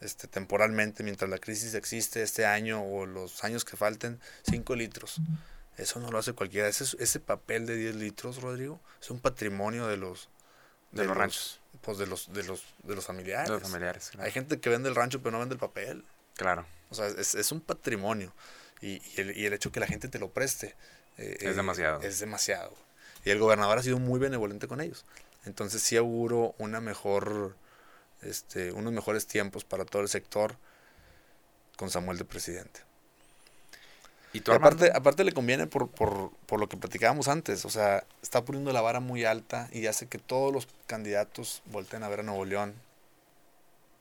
este, temporalmente, mientras la crisis existe este año o los años que falten, 5 litros. Eso no lo hace cualquiera. Ese, ese papel de 10 litros, Rodrigo, es un patrimonio de los, de, los, ranchos. Pues de los, de los, de los familiares. De los familiares Hay gente que vende el rancho pero no vende el papel. Claro. O sea, es, es un patrimonio. Y, y, el, y, el, hecho que la gente te lo preste. Eh, es demasiado. Es demasiado. Y el gobernador ha sido muy benevolente con ellos. Entonces sí auguro una mejor este, unos mejores tiempos para todo el sector con Samuel de presidente. Y, aparte, aparte le conviene por, por, por, lo que platicábamos antes, o sea, está poniendo la vara muy alta y hace que todos los candidatos volteen a ver a Nuevo León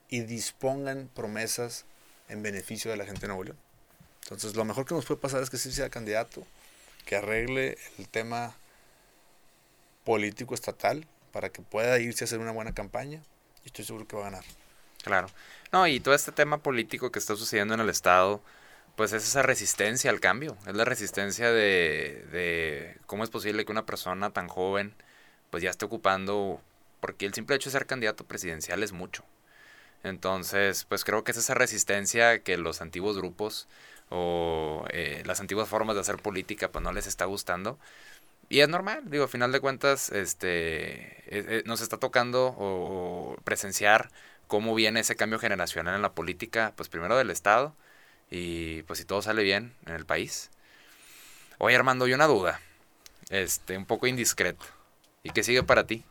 y dispongan promesas en beneficio de la gente de Nuevo León. Entonces, lo mejor que nos puede pasar es que sí sea candidato, que arregle el tema político estatal para que pueda irse a hacer una buena campaña y estoy seguro que va a ganar. Claro. No, y todo este tema político que está sucediendo en el Estado, pues es esa resistencia al cambio, es la resistencia de, de cómo es posible que una persona tan joven pues ya esté ocupando, porque el simple hecho de ser candidato presidencial es mucho. Entonces, pues creo que es esa resistencia que los antiguos grupos o eh, las antiguas formas de hacer política pues no les está gustando y es normal, digo, a final de cuentas, este, e, e, nos está tocando o, presenciar cómo viene ese cambio generacional en la política, pues primero del Estado y pues si todo sale bien en el país. Oye Armando, hay una duda, este, un poco indiscreto. ¿Y qué sigue para ti?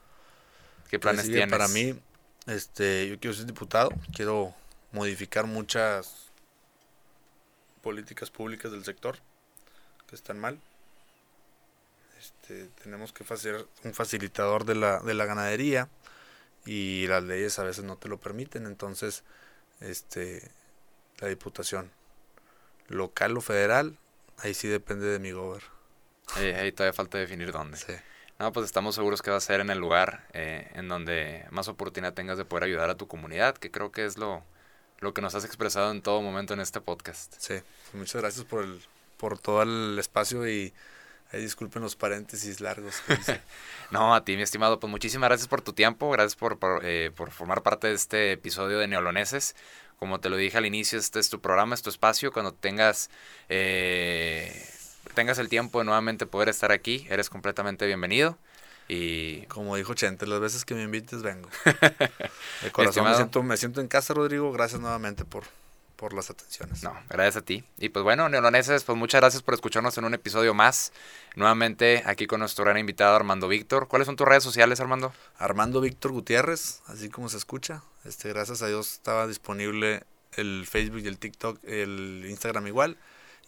¿Qué planes tienes? Para mí, este, yo quiero ser diputado, quiero modificar muchas políticas públicas del sector que están mal este, tenemos que hacer un facilitador de la, de la ganadería y las leyes a veces no te lo permiten, entonces este la diputación local o federal, ahí sí depende de mi gober. Ahí, todavía falta definir dónde. No, pues estamos seguros que va a ser en el lugar eh, en donde más oportunidad tengas de poder ayudar a tu comunidad, que creo que es lo, lo que nos has expresado en todo momento en este podcast. Sí, muchas gracias por, el, por todo el espacio y Ahí disculpen los paréntesis largos. no, a ti, mi estimado, pues muchísimas gracias por tu tiempo, gracias por, por, eh, por, formar parte de este episodio de Neoloneses. Como te lo dije al inicio, este es tu programa, es tu espacio. Cuando tengas, eh, tengas el tiempo de nuevamente poder estar aquí, eres completamente bienvenido. Y como dijo Chente, las veces que me invites vengo. De corazón me siento, me siento en casa, Rodrigo. Gracias nuevamente por, por las atenciones. No, gracias a ti. Y pues bueno, neoloneses, pues muchas gracias por escucharnos en un episodio más. Nuevamente aquí con nuestro gran invitado Armando Víctor. ¿Cuáles son tus redes sociales, Armando? Armando Víctor Gutiérrez, así como se escucha. Este, gracias a Dios estaba disponible el Facebook y el TikTok, el Instagram igual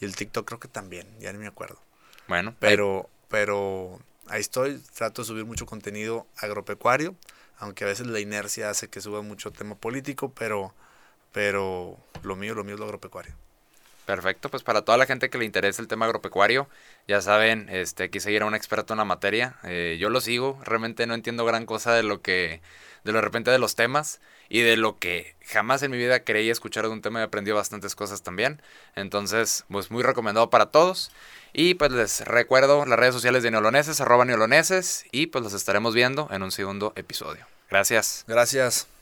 y el TikTok creo que también, ya ni me acuerdo. Bueno, pero pero ahí estoy, trato de subir mucho contenido agropecuario, aunque a veces la inercia hace que suba mucho tema político, pero pero lo mío, lo mío es lo agropecuario. Perfecto, pues para toda la gente que le interesa el tema agropecuario, ya saben, este, aquí seguir a un experto en la materia. Eh, yo lo sigo, realmente no entiendo gran cosa de lo que, de lo de repente de los temas y de lo que jamás en mi vida creí escuchar de un tema y aprendí bastantes cosas también. Entonces, pues muy recomendado para todos. Y pues les recuerdo las redes sociales de Neoloneses, arroba Neoloneses, y pues los estaremos viendo en un segundo episodio. Gracias. Gracias.